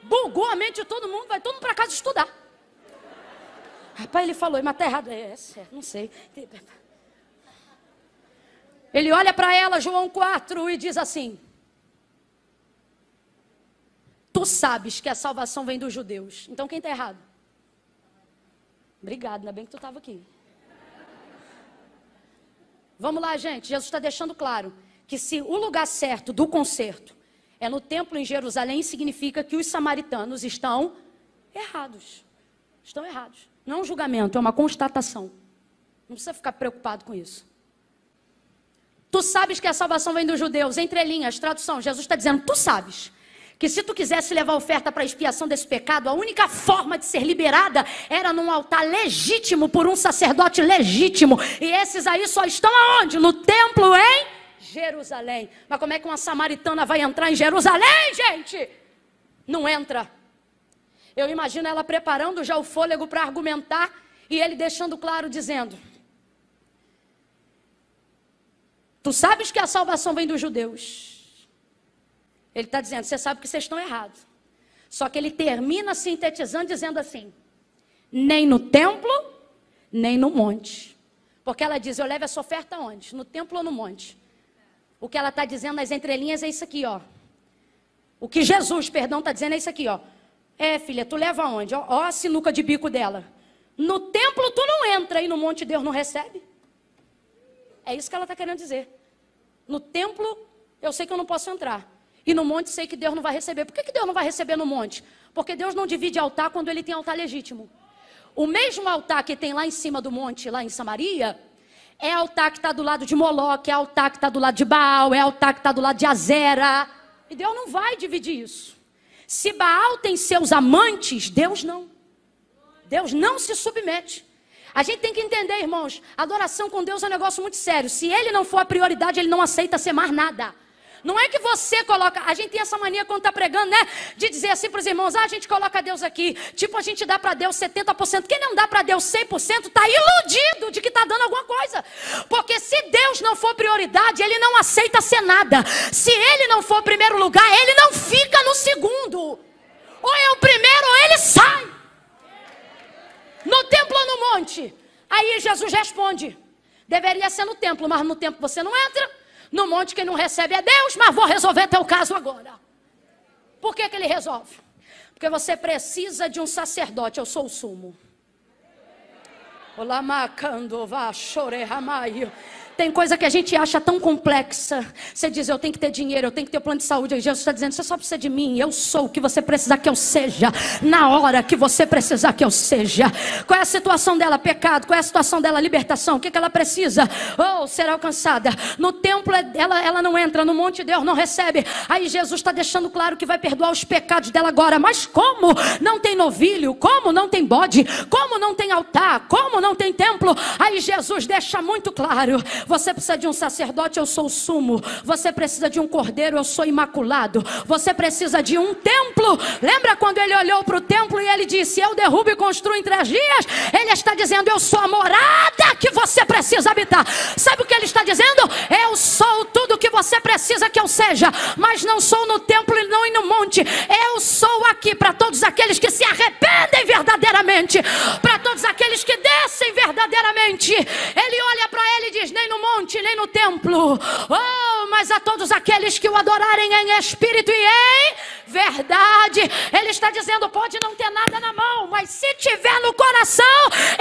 A: bugou a mente de todo mundo, vai todo mundo para casa estudar. Rapaz, ele falou, mas está errado. É, é, não sei. Ele olha para ela, João 4, e diz assim: Tu sabes que a salvação vem dos judeus. Então quem está errado? Obrigado, ainda bem que tu estava aqui. Vamos lá, gente. Jesus está deixando claro que se o lugar certo do concerto é no templo em Jerusalém, significa que os samaritanos estão errados. Estão errados. Não é um julgamento, é uma constatação. Não precisa ficar preocupado com isso. Tu sabes que a salvação vem dos judeus, entre linhas, tradução. Jesus está dizendo, tu sabes que se tu quisesse levar oferta para expiação desse pecado, a única forma de ser liberada era num altar legítimo por um sacerdote legítimo. E esses aí só estão aonde? No templo em Jerusalém. Mas como é que uma samaritana vai entrar em Jerusalém, gente? Não entra. Eu imagino ela preparando já o fôlego para argumentar e ele deixando claro, dizendo: Tu sabes que a salvação vem dos judeus. Ele está dizendo: Você sabe que vocês estão errados. Só que ele termina sintetizando, dizendo assim: Nem no templo, nem no monte. Porque ela diz: Eu levo essa oferta onde? No templo ou no monte? O que ela está dizendo nas entrelinhas é isso aqui, ó. O que Jesus, perdão, está dizendo é isso aqui, ó. É, filha, tu leva aonde? Ó, ó a sinuca de bico dela. No templo tu não entra e no monte Deus não recebe. É isso que ela está querendo dizer. No templo eu sei que eu não posso entrar. E no monte sei que Deus não vai receber. Por que, que Deus não vai receber no monte? Porque Deus não divide altar quando ele tem altar legítimo. O mesmo altar que tem lá em cima do monte, lá em Samaria, é altar que está do lado de Moloque, é altar que está do lado de Baal, é altar que está do lado de Azera. E Deus não vai dividir isso. Se Baal tem seus amantes, Deus não. Deus não se submete. A gente tem que entender, irmãos, adoração com Deus é um negócio muito sério. Se ele não for a prioridade, ele não aceita ser mais nada. Não é que você coloca, a gente tem essa mania quando está pregando, né? De dizer assim para os irmãos, ah, a gente coloca Deus aqui. Tipo, a gente dá para Deus 70%. Quem não dá para Deus 100% está iludido de que está dando alguma coisa. Porque se Deus não for prioridade, ele não aceita ser nada. Se ele não for primeiro lugar, ele não fica no segundo. Ou é o primeiro ou ele sai. No templo ou no monte? Aí Jesus responde: deveria ser no templo, mas no templo você não entra. No monte quem não recebe é Deus, mas vou resolver teu caso agora. Por que, que ele resolve? Porque você precisa de um sacerdote, eu sou o sumo. Vá, chore, ramaio. Tem coisa que a gente acha tão complexa. Você diz, eu tenho que ter dinheiro, eu tenho que ter plano de saúde. E Jesus está dizendo, você só precisa de mim. Eu sou o que você precisar que eu seja. Na hora que você precisar que eu seja. Qual é a situação dela? Pecado. Qual é a situação dela? Libertação. O que, que ela precisa? Oh, ser alcançada. No templo, ela, ela não entra. No monte, Deus não recebe. Aí Jesus está deixando claro que vai perdoar os pecados dela agora. Mas como não tem novilho? Como não tem bode? Como não tem altar? Como não tem templo? Aí Jesus deixa muito claro. Você precisa de um sacerdote, eu sou o sumo. Você precisa de um cordeiro, eu sou imaculado. Você precisa de um templo. Lembra quando ele olhou para o templo e ele disse: Eu derrubo e construo em três dias? Ele está dizendo: Eu sou a morada que você precisa habitar. Sabe o que ele está dizendo? Eu sou tudo que você precisa que eu seja, mas não sou no templo e não no monte. Eu sou aqui para todos aqueles que se arrependem verdadeiramente, para todos aqueles que descem verdadeiramente. Ele olha para ele e diz: Nem no monte, nem no templo. Oh, mas a todos aqueles que o adorarem em espírito e em verdade. Ele está dizendo: pode não ter nada na mão, mas se tiver no coração,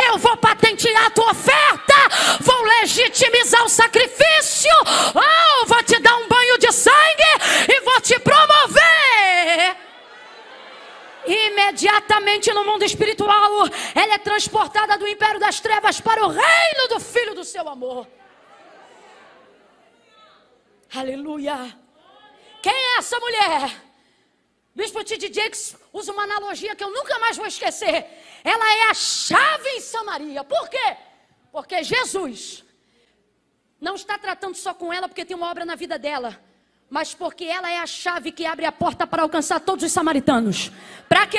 A: eu vou patentear a tua oferta, vou legitimizar o sacrifício. Oh, vou te dar um banho de sangue e vou te promover imediatamente no mundo espiritual, ela é transportada do império das trevas para o reino do Filho do seu amor. Aleluia. Quem é essa mulher? Bispo T.D. Jakes usa uma analogia que eu nunca mais vou esquecer. Ela é a chave em Samaria. Por quê? Porque Jesus não está tratando só com ela porque tem uma obra na vida dela, mas porque ela é a chave que abre a porta para alcançar todos os samaritanos. Para quê?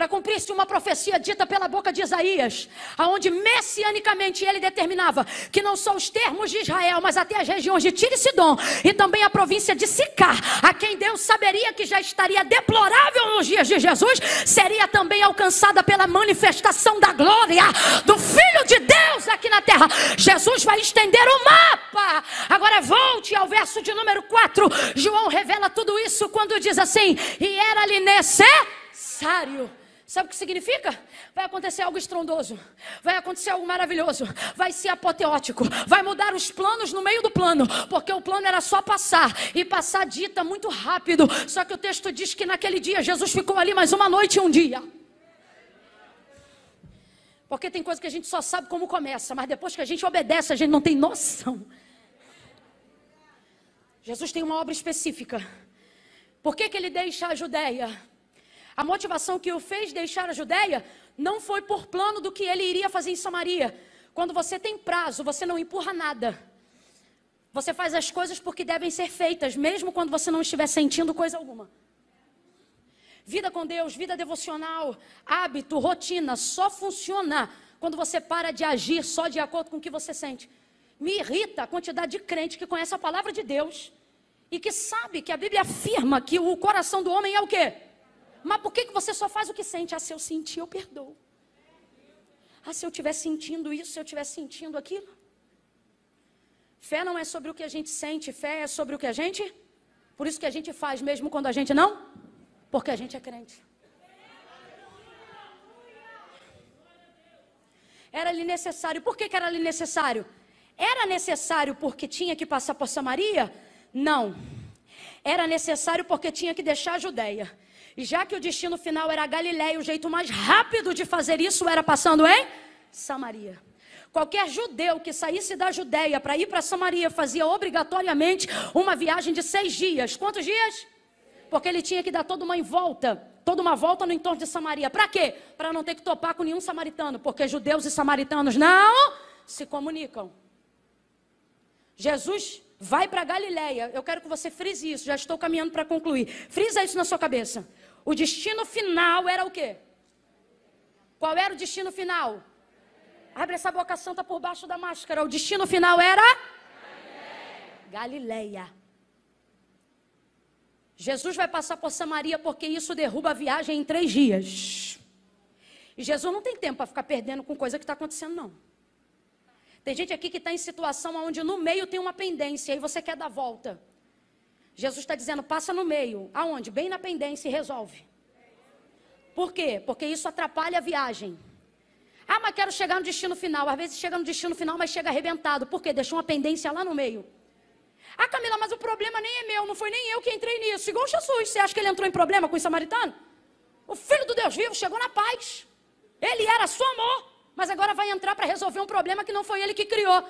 A: Para cumprir-se uma profecia dita pela boca de Isaías, aonde messianicamente ele determinava que não só os termos de Israel, mas até as regiões de Tiro e Sidom e também a província de Sicar, a quem Deus saberia que já estaria deplorável nos dias de Jesus, seria também alcançada pela manifestação da glória do Filho de Deus aqui na terra. Jesus vai estender o mapa. Agora volte ao verso de número 4. João revela tudo isso quando diz assim: "E era-lhe necessário Sabe o que significa? Vai acontecer algo estrondoso, vai acontecer algo maravilhoso, vai ser apoteótico, vai mudar os planos no meio do plano, porque o plano era só passar e passar dita muito rápido. Só que o texto diz que naquele dia Jesus ficou ali mais uma noite e um dia. Porque tem coisa que a gente só sabe como começa, mas depois que a gente obedece, a gente não tem noção. Jesus tem uma obra específica Por que, que ele deixa a Judéia? A motivação que o fez deixar a Judéia não foi por plano do que ele iria fazer em Samaria. Quando você tem prazo, você não empurra nada. Você faz as coisas porque devem ser feitas, mesmo quando você não estiver sentindo coisa alguma. Vida com Deus, vida devocional, hábito, rotina, só funciona quando você para de agir só de acordo com o que você sente. Me irrita a quantidade de crente que conhece a palavra de Deus e que sabe que a Bíblia afirma que o coração do homem é o quê? Mas por que, que você só faz o que sente? Ah, se eu sentir, eu perdoo. Ah, se eu estiver sentindo isso, se eu estiver sentindo aquilo. Fé não é sobre o que a gente sente, fé é sobre o que a gente. Por isso que a gente faz mesmo quando a gente não, porque a gente é crente. Era ali necessário. Por que, que era ali necessário? Era necessário porque tinha que passar por Samaria? Não. Era necessário porque tinha que deixar a Judéia. E já que o destino final era a Galiléia, o jeito mais rápido de fazer isso era passando em Samaria. Qualquer judeu que saísse da Judéia para ir para Samaria fazia obrigatoriamente uma viagem de seis dias. Quantos dias? Porque ele tinha que dar toda uma volta, toda uma volta no entorno de Samaria. Para quê? Para não ter que topar com nenhum samaritano, porque judeus e samaritanos não se comunicam. Jesus vai para Galiléia. Eu quero que você frise isso, já estou caminhando para concluir. Frisa isso na sua cabeça. O destino final era o quê? Qual era o destino final? Abre essa boca santa por baixo da máscara. O destino final era Galileia. Galileia. Jesus vai passar por Samaria porque isso derruba a viagem em três dias. E Jesus não tem tempo para ficar perdendo com coisa que está acontecendo, não. Tem gente aqui que está em situação onde no meio tem uma pendência e você quer dar volta. Jesus está dizendo, passa no meio. Aonde? Bem na pendência e resolve. Por quê? Porque isso atrapalha a viagem. Ah, mas quero chegar no destino final. Às vezes chega no destino final, mas chega arrebentado. Por quê? Deixou uma pendência lá no meio. Ah, Camila, mas o problema nem é meu, não foi nem eu que entrei nisso. Igual Jesus, você acha que ele entrou em problema com o samaritano? O filho do Deus vivo chegou na paz. Ele era só amor, mas agora vai entrar para resolver um problema que não foi ele que criou.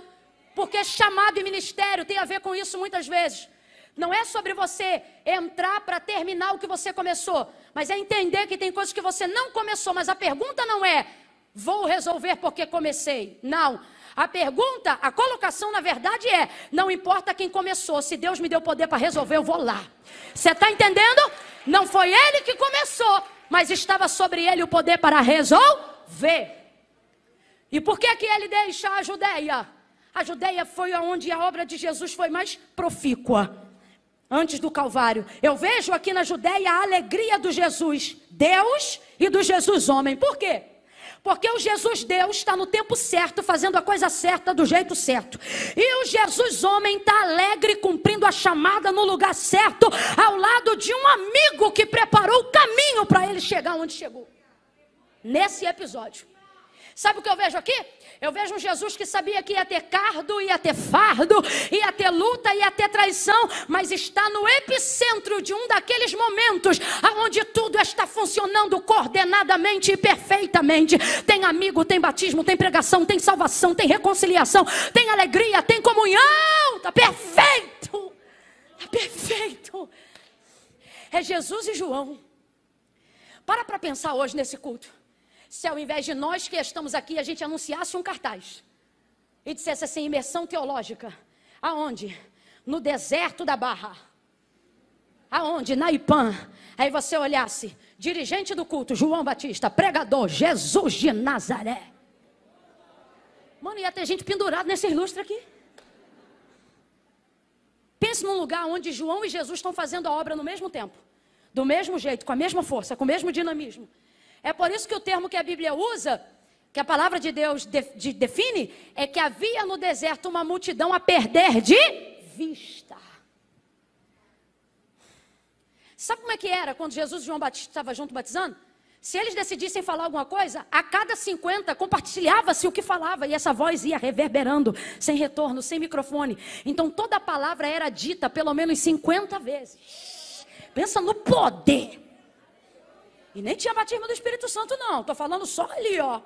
A: Porque chamado e ministério tem a ver com isso muitas vezes. Não é sobre você entrar para terminar o que você começou, mas é entender que tem coisas que você não começou, mas a pergunta não é vou resolver porque comecei. Não. A pergunta, a colocação na verdade é: não importa quem começou, se Deus me deu poder para resolver, eu vou lá. Você está entendendo? Não foi ele que começou, mas estava sobre ele o poder para resolver. E por que que ele deixa a Judéia? A Judéia foi onde a obra de Jesus foi mais profícua antes do Calvário. Eu vejo aqui na Judéia a alegria do Jesus Deus e do Jesus homem. Por quê? Porque o Jesus Deus está no tempo certo, fazendo a coisa certa do jeito certo. E o Jesus homem está alegre, cumprindo a chamada no lugar certo, ao lado de um amigo que preparou o caminho para ele chegar onde chegou. Nesse episódio. Sabe o que eu vejo aqui? Eu vejo um Jesus que sabia que ia ter cardo, ia ter fardo, ia ter luta, ia ter traição, mas está no epicentro de um daqueles momentos onde tudo está funcionando coordenadamente e perfeitamente. Tem amigo, tem batismo, tem pregação, tem salvação, tem reconciliação, tem alegria, tem comunhão. Está perfeito. Está perfeito. É Jesus e João. Para para pensar hoje nesse culto se ao invés de nós que estamos aqui, a gente anunciasse um cartaz e dissesse assim: imersão teológica. Aonde? No deserto da Barra. Aonde? Na Ipã. Aí você olhasse, dirigente do culto, João Batista, pregador, Jesus de Nazaré. Mano, ia ter gente pendurada nesse ilustre aqui. Pense num lugar onde João e Jesus estão fazendo a obra no mesmo tempo, do mesmo jeito, com a mesma força, com o mesmo dinamismo. É por isso que o termo que a Bíblia usa, que a palavra de Deus de, de, define, é que havia no deserto uma multidão a perder de vista. Sabe como é que era quando Jesus e João Batista estavam junto batizando? Se eles decidissem falar alguma coisa, a cada 50 compartilhava-se o que falava e essa voz ia reverberando, sem retorno, sem microfone. Então toda a palavra era dita pelo menos 50 vezes. Pensa no poder. E nem tinha batismo do Espírito Santo, não. Estou falando só ali, ó.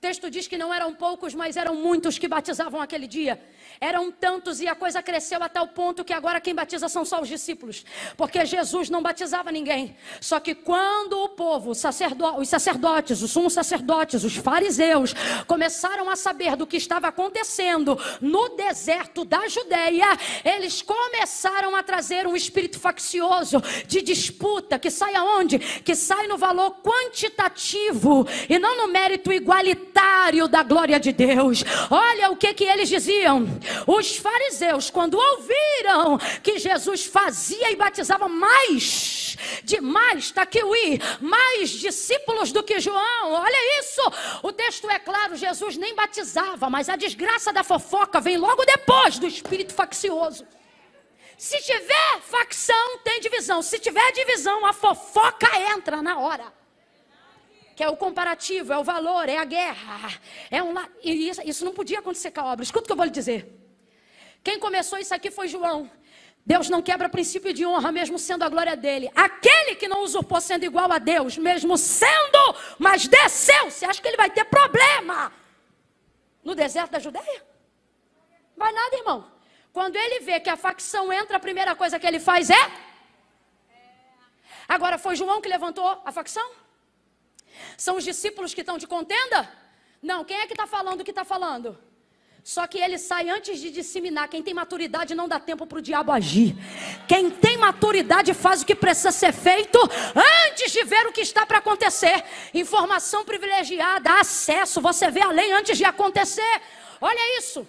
A: texto diz que não eram poucos, mas eram muitos que batizavam aquele dia. Eram tantos e a coisa cresceu até o ponto que agora quem batiza são só os discípulos. Porque Jesus não batizava ninguém. Só que quando o povo, os sacerdotes, os sumos sacerdotes, os fariseus, começaram a saber do que estava acontecendo no deserto da Judéia, eles começaram a trazer um espírito faccioso de disputa que sai aonde? Que sai no valor quantitativo e não no mérito igualitário da glória de Deus. Olha o que que eles diziam. Os fariseus, quando ouviram que Jesus fazia e batizava mais, de mais, está aqui o i, mais discípulos do que João. Olha isso. O texto é claro, Jesus nem batizava, mas a desgraça da fofoca vem logo depois do espírito faccioso. Se tiver facção, tem divisão. Se tiver divisão, a fofoca entra na hora que é o comparativo, é o valor, é a guerra. É um, e isso, isso não podia acontecer com a obra. Escuta o que eu vou lhe dizer. Quem começou isso aqui foi João. Deus não quebra princípio de honra, mesmo sendo a glória dele. Aquele que não usurpou sendo igual a Deus, mesmo sendo, mas desceu. Você acha que ele vai ter problema no deserto da Judéia? Vai nada, irmão. Quando ele vê que a facção entra, a primeira coisa que ele faz é. Agora, foi João que levantou a facção? São os discípulos que estão de contenda? Não, quem é que está falando o que está falando? Só que ele sai antes de disseminar. Quem tem maturidade não dá tempo para o diabo agir. Quem tem maturidade faz o que precisa ser feito antes de ver o que está para acontecer. Informação privilegiada, acesso. Você vê a lei antes de acontecer. Olha isso.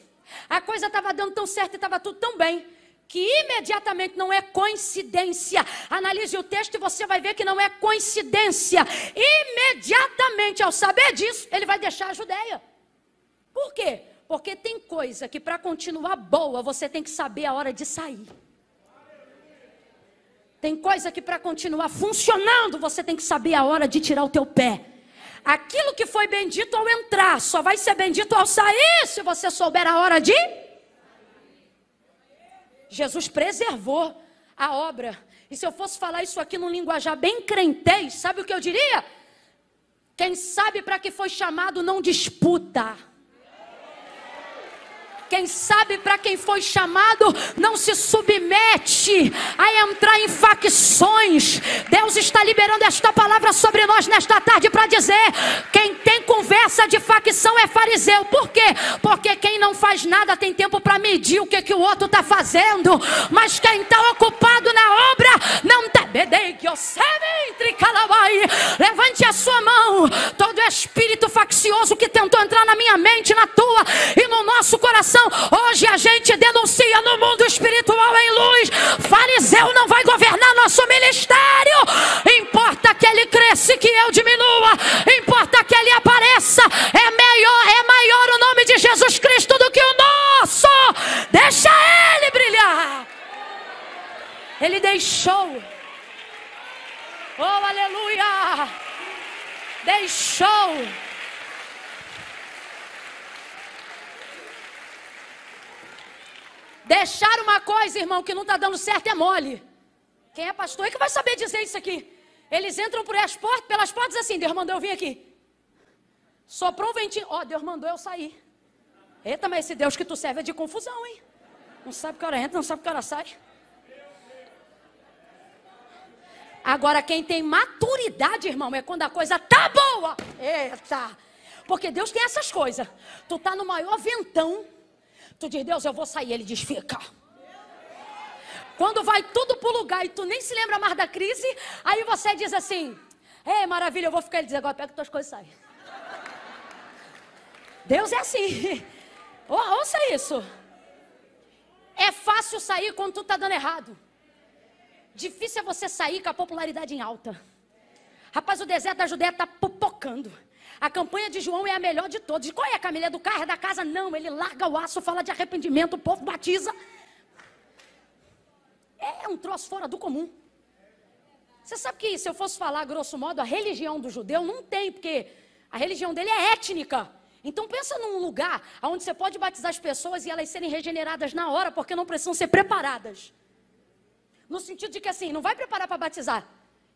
A: A coisa estava dando tão certo e estava tudo tão bem que imediatamente não é coincidência. Analise o texto e você vai ver que não é coincidência. Imediatamente, ao saber disso, ele vai deixar a Judéia. Por quê? Porque tem coisa que para continuar boa você tem que saber a hora de sair. Tem coisa que para continuar funcionando você tem que saber a hora de tirar o teu pé. Aquilo que foi bendito ao entrar só vai ser bendito ao sair se você souber a hora de Jesus preservou a obra. E se eu fosse falar isso aqui num linguajar bem crentez, sabe o que eu diria? Quem sabe para que foi chamado não disputa. Quem sabe para quem foi chamado não se submete a entrar em facções. Deus está liberando esta palavra sobre nós nesta tarde para dizer: quem tem conversa de facção é fariseu. Por quê? Porque quem não faz nada tem tempo para medir o que, que o outro está fazendo. Mas quem está ocupado na obra não tem. Levante a sua mão. Todo espírito faccioso que tentou entrar na minha mente, na tua e no nosso coração Hoje a gente denuncia no mundo espiritual em luz. Fariseu não vai governar nosso ministério. Importa que ele cresça e que eu diminua. Importa que ele apareça. É maior, é maior o nome de Jesus Cristo do que o nosso. Deixa ele brilhar. Ele deixou. Oh, aleluia! Deixou Deixar uma coisa, irmão, que não está dando certo é mole. Quem é pastor é que vai saber dizer isso aqui. Eles entram por as portas, pelas portas assim, Deus mandou eu vir aqui. Soprou um ventinho, ó, oh, Deus mandou eu sair. Eita, mas esse Deus que tu serve é de confusão, hein? Não sabe que hora entra, não sabe que hora sai. Agora, quem tem maturidade, irmão, é quando a coisa tá boa. Eita! Porque Deus tem essas coisas. Tu tá no maior ventão. Tu diz, Deus, eu vou sair. Ele diz, fica. Quando vai tudo para o lugar e tu nem se lembra mais da crise, aí você diz assim: É maravilha, eu vou ficar. Ele diz: Agora pega tuas coisas e sai. Deus é assim. Ouça isso. É fácil sair quando tu está dando errado. Difícil é você sair com a popularidade em alta. Rapaz, o deserto da Judéia está popocando. A campanha de João é a melhor de todas. Qual é a? É do carro, é da casa? Não, ele larga o aço, fala de arrependimento, o povo batiza. É um troço fora do comum. Você sabe que se eu fosse falar grosso modo, a religião do judeu não tem, porque a religião dele é étnica. Então pensa num lugar onde você pode batizar as pessoas e elas serem regeneradas na hora, porque não precisam ser preparadas. No sentido de que assim, não vai preparar para batizar.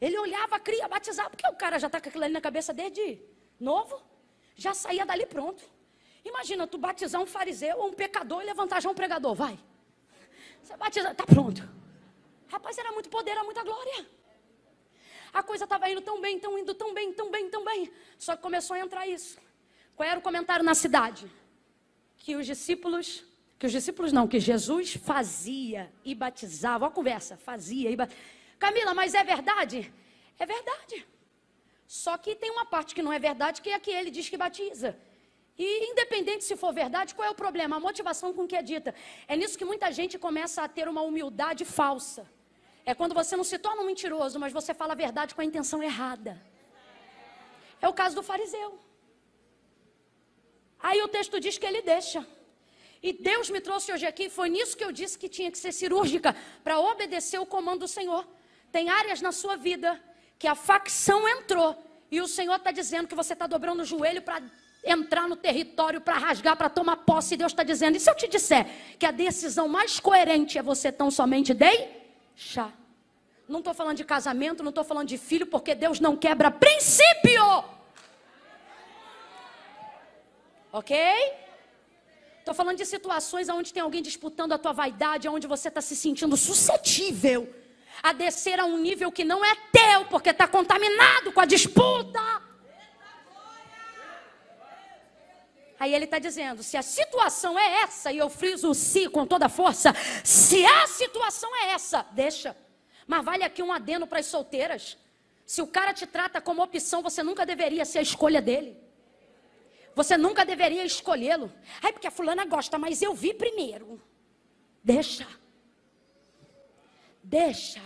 A: Ele olhava, cria, batizar, porque o cara já está com aquilo ali na cabeça desde novo. Já saía dali pronto. Imagina tu batizar um fariseu ou um pecador e levantar já um pregador, vai. Você batiza, tá pronto. Rapaz, era muito poder, era muita glória. A coisa estava indo tão bem, tão indo tão bem, tão bem, tão bem. Só que começou a entrar isso. Qual era o comentário na cidade? Que os discípulos, que os discípulos não, que Jesus fazia e batizava. Olha a conversa, fazia e batizava. Camila, mas é verdade? É verdade. Só que tem uma parte que não é verdade, que é a que ele diz que batiza. E independente se for verdade, qual é o problema? A motivação com que é dita. É nisso que muita gente começa a ter uma humildade falsa. É quando você não se torna um mentiroso, mas você fala a verdade com a intenção errada. É o caso do fariseu. Aí o texto diz que ele deixa. E Deus me trouxe hoje aqui, foi nisso que eu disse que tinha que ser cirúrgica, para obedecer o comando do Senhor. Tem áreas na sua vida que a facção entrou, e o Senhor está dizendo que você está dobrando o joelho para entrar no território, para rasgar, para tomar posse. E Deus está dizendo: e se eu te disser que a decisão mais coerente é você tão somente deixar? Não estou falando de casamento, não estou falando de filho, porque Deus não quebra princípio. Ok? Estou falando de situações onde tem alguém disputando a tua vaidade, onde você está se sentindo suscetível a descer a um nível que não é teu, porque está contaminado com a disputa. Aí ele está dizendo: se a situação é essa, e eu friso o si com toda força, se a situação é essa, deixa. Mas vale aqui um adeno para as solteiras. Se o cara te trata como opção, você nunca deveria ser a escolha dele. Você nunca deveria escolhê-lo. Ai, porque a fulana gosta, mas eu vi primeiro. Deixa. Deixa.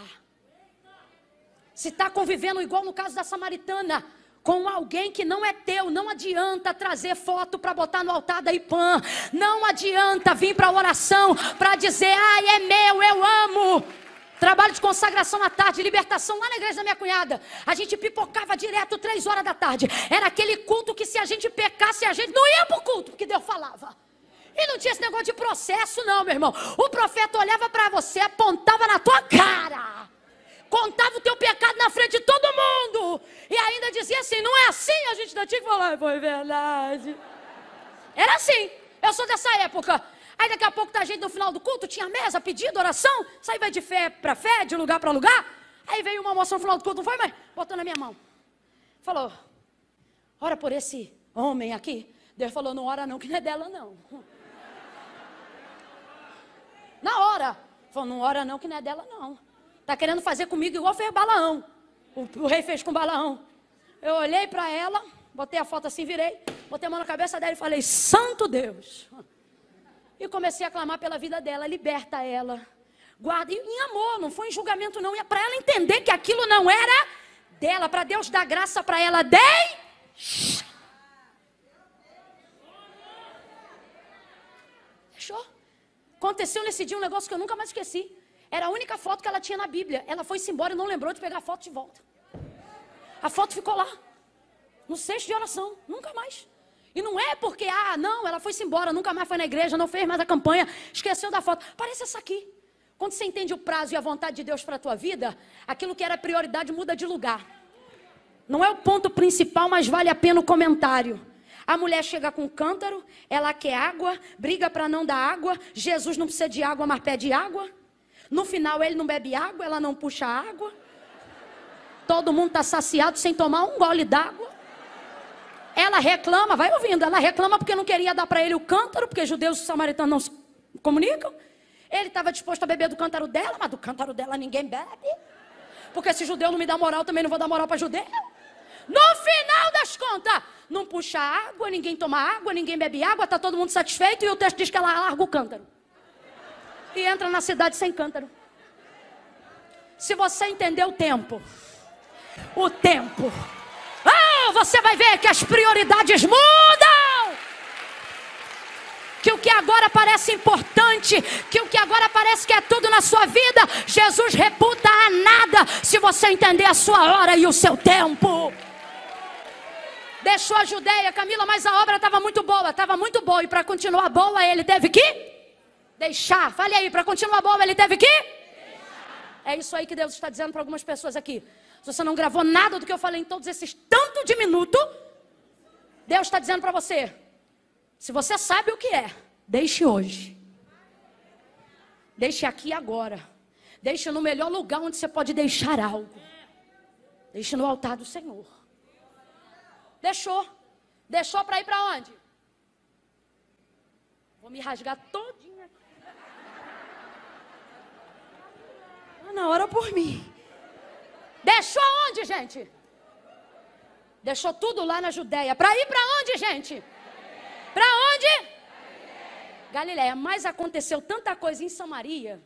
A: Se está convivendo igual no caso da samaritana, com alguém que não é teu, não adianta trazer foto para botar no altar da IPAM, não adianta vir para a oração para dizer, ai, é meu, eu amo. Trabalho de consagração à tarde, libertação lá na igreja da minha cunhada. A gente pipocava direto três horas da tarde. Era aquele culto que se a gente pecasse, a gente não ia para o culto, porque Deus falava. E não tinha esse negócio de processo, não, meu irmão. O profeta olhava para você, apontava na tua cara contava o teu pecado na frente de todo mundo. E ainda dizia assim: não é assim? A gente ainda tinha que falar, foi verdade. Era assim. Eu sou dessa época. Aí daqui a pouco tá a gente no final do culto, tinha mesa, pedido, oração. Isso aí vai de fé para fé, de lugar para lugar. Aí veio uma moça no final do culto, não foi, mas botou na minha mão. Falou: ora por esse homem aqui. Deus falou: não ora não, que não é dela não. Na hora. Falou: não ora não, que não é dela não. Está querendo fazer comigo igual fez Balaão. O, o rei fez com Balaão. Eu olhei para ela, botei a foto assim, virei, botei a mão na cabeça dela e falei: Santo Deus. E comecei a clamar pela vida dela, liberta ela. Guarda, em amor, não foi em julgamento, não. É para ela entender que aquilo não era dela, para Deus dar graça para ela. Dei. Aconteceu nesse dia um negócio que eu nunca mais esqueci. Era a única foto que ela tinha na Bíblia. Ela foi-se embora e não lembrou de pegar a foto de volta. A foto ficou lá. No cesto de oração. Nunca mais. E não é porque, ah, não, ela foi-se embora, nunca mais foi na igreja, não fez mais a campanha, esqueceu da foto. Parece essa aqui. Quando você entende o prazo e a vontade de Deus para a tua vida, aquilo que era prioridade muda de lugar. Não é o ponto principal, mas vale a pena o comentário. A mulher chega com um cântaro, ela quer água, briga para não dar água. Jesus não precisa de água, mas pede água. No final ele não bebe água, ela não puxa água. Todo mundo está saciado sem tomar um gole d'água. Ela reclama, vai ouvindo, ela reclama porque não queria dar para ele o cântaro, porque judeus e samaritanos não se comunicam. Ele estava disposto a beber do cântaro dela, mas do cântaro dela ninguém bebe. Porque se judeu não me dá moral, também não vou dar moral para judeu. No final das contas, não puxa água, ninguém toma água, ninguém bebe água, está todo mundo satisfeito e o texto diz que ela larga o cântaro e entra na cidade sem cântaro. Se você entender o tempo, o tempo, ah, você vai ver que as prioridades mudam. Que o que agora parece importante, que o que agora parece que é tudo na sua vida, Jesus reputa a nada se você entender a sua hora e o seu tempo. Deixou a Judéia, Camila, mas a obra estava muito boa, estava muito boa, e para continuar boa ele teve que Deixar. Fale aí, para continuar bom, ele teve que? Deixar. É isso aí que Deus está dizendo para algumas pessoas aqui. Se você não gravou nada do que eu falei em todos esses tanto de minuto, Deus está dizendo para você: se você sabe o que é, deixe hoje. Deixe aqui agora. Deixe no melhor lugar onde você pode deixar algo. Deixe no altar do Senhor. Deixou. Deixou para ir para onde? Vou me rasgar todinha aqui. Ana, ora por mim. Deixou onde, gente? Deixou tudo lá na Judéia. Para ir para onde, gente? Para onde? Galiléia. Mas aconteceu tanta coisa em Samaria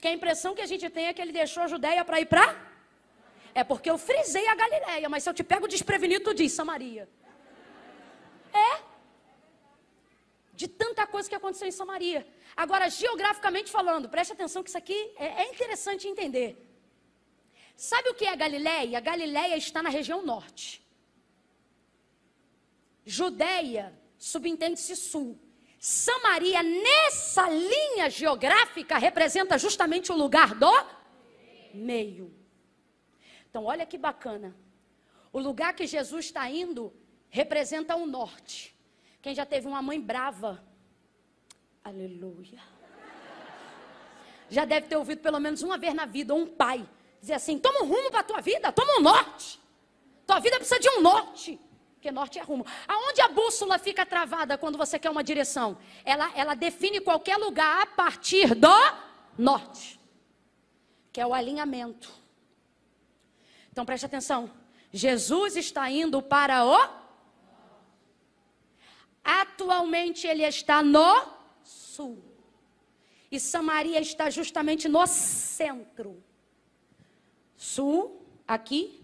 A: que a impressão que a gente tem é que ele deixou a Judéia para ir para. É porque eu frisei a Galiléia, mas se eu te pego desprevenido, tu diz Samaria. É. De tanta coisa que aconteceu em Samaria. Agora, geograficamente falando, preste atenção que isso aqui é, é interessante entender. Sabe o que é Galiléia? Galiléia está na região norte. Judéia subentende-se sul. Samaria, nessa linha geográfica, representa justamente o lugar do meio. Então, olha que bacana. O lugar que Jesus está indo representa o norte. Quem já teve uma mãe brava? Aleluia. Já deve ter ouvido pelo menos uma vez na vida um pai dizer assim: toma um rumo para a tua vida, toma um norte. Tua vida precisa de um norte. Porque norte é rumo. Aonde a bússola fica travada quando você quer uma direção? Ela, ela define qualquer lugar a partir do norte, que é o alinhamento. Então preste atenção. Jesus está indo para o. Atualmente ele está no sul. E Samaria está justamente no centro. Sul, aqui.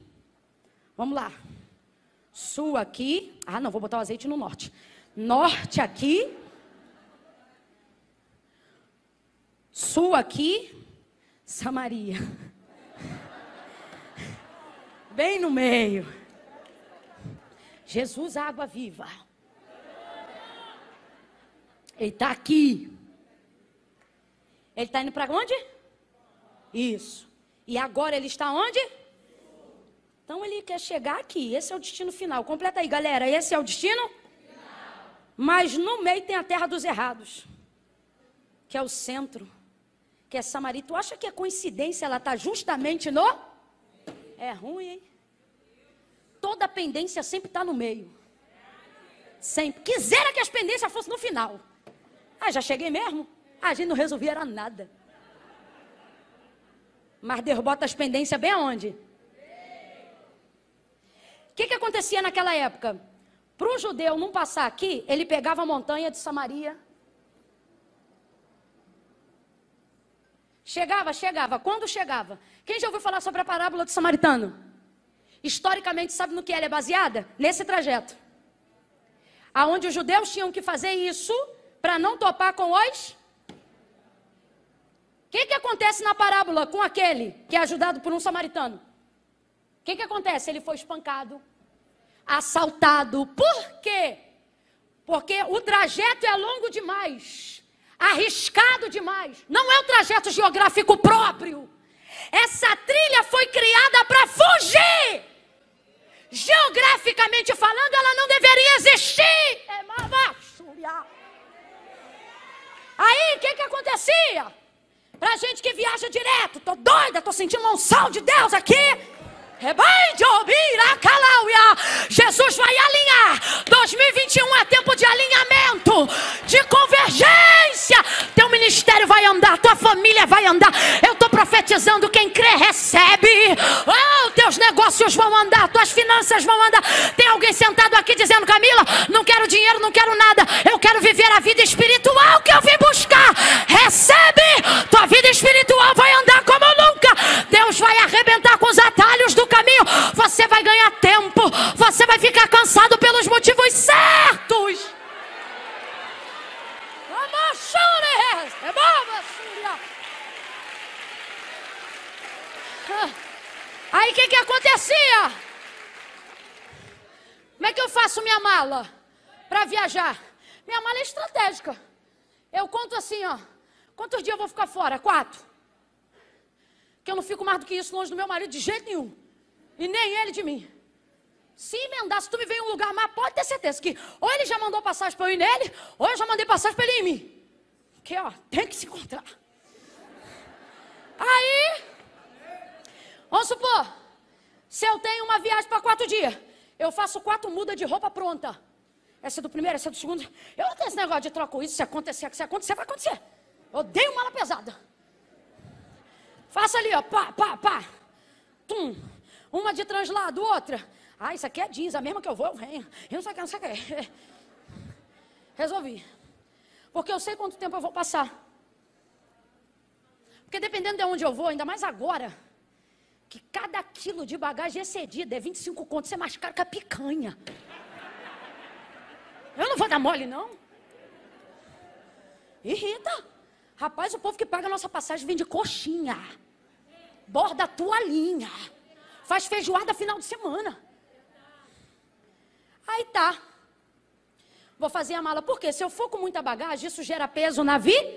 A: Vamos lá. Sul aqui. Ah, não, vou botar o azeite no norte. Norte aqui. Sul aqui. Samaria. Bem no meio. Jesus, água viva. Ele está aqui. Ele está indo para onde? Isso. E agora ele está onde? Então ele quer chegar aqui. Esse é o destino final. Completa aí, galera. Esse é o destino? Final. Mas no meio tem a terra dos errados, que é o centro, que é Samaria. Tu acha que é coincidência ela está justamente no? É ruim, hein? Toda pendência sempre está no meio. Sempre. Quisera que as pendências fossem no final. Ah, já cheguei mesmo? Ah, a gente não resolvia nada. Mas Deus bota as pendências bem aonde? O que, que acontecia naquela época? Para o judeu não passar aqui, ele pegava a montanha de Samaria. Chegava, chegava. Quando chegava? Quem já ouviu falar sobre a parábola do samaritano? Historicamente, sabe no que ela é baseada? Nesse trajeto. Aonde os judeus tinham que fazer isso para não topar com os. O que, que acontece na parábola com aquele que é ajudado por um samaritano? O que, que acontece? Ele foi espancado, assaltado. Por quê? Porque o trajeto é longo demais, arriscado demais. Não é um trajeto geográfico próprio. Essa trilha foi criada para fugir. Geograficamente falando, ela não deveria existir. É Aí, o que, que acontecia? Pra gente que viaja direto, tô doida, tô sentindo uma unção de Deus aqui. Jesus vai alinhar. 2021 é tempo de alinhamento, de convergência. Teu ministério vai andar, tua família vai andar. Eu estou profetizando: quem crê, recebe. Oh, teus negócios vão andar, tuas finanças vão andar. Tem alguém sentado aqui dizendo: Camila, não quero dinheiro, não quero nada. Eu quero viver a vida espiritual que eu vim buscar. Recebe, tua vida espiritual vai andar como nunca. Deus vai arrebentar com os atalhos do caminho, você vai ganhar tempo, você vai ficar cansado pelos motivos certos. Aí o que, que acontecia? Como é que eu faço minha mala para viajar? Minha mala é estratégica. Eu conto assim, ó. Quantos dias eu vou ficar fora? Quatro. Que eu não fico mais do que isso longe do meu marido de jeito nenhum. E nem ele de mim. Se emendar, se tu me veio em um lugar mas pode ter certeza que ou ele já mandou passagem para eu ir nele, ou eu já mandei passagem para ele ir em mim. Que ó, tem que se encontrar. Aí, vamos supor, se eu tenho uma viagem para quatro dias, eu faço quatro mudas de roupa pronta. Essa é do primeiro, essa é do segundo. Eu não tenho esse negócio de troco isso, se acontecer, se acontecer, vai acontecer. Odeio mala pesada. Faça ali, ó, pá, pá, pá. Tum. Uma de translado, outra. Ah, isso aqui é jeans, a mesma que eu vou, eu venho. Eu não sei o que, não sei o que. Resolvi. Porque eu sei quanto tempo eu vou passar. Porque dependendo de onde eu vou, ainda mais agora, que cada quilo de bagagem excedida é 25 contos, é mais caro que a picanha. Eu não vou dar mole, não. Irrita. Rapaz, o povo que paga a nossa passagem vende coxinha. Borda toalhinha. Faz feijoada final de semana. Aí tá. Vou fazer a mala. Por quê? Se eu for com muita bagagem, isso gera peso na vida.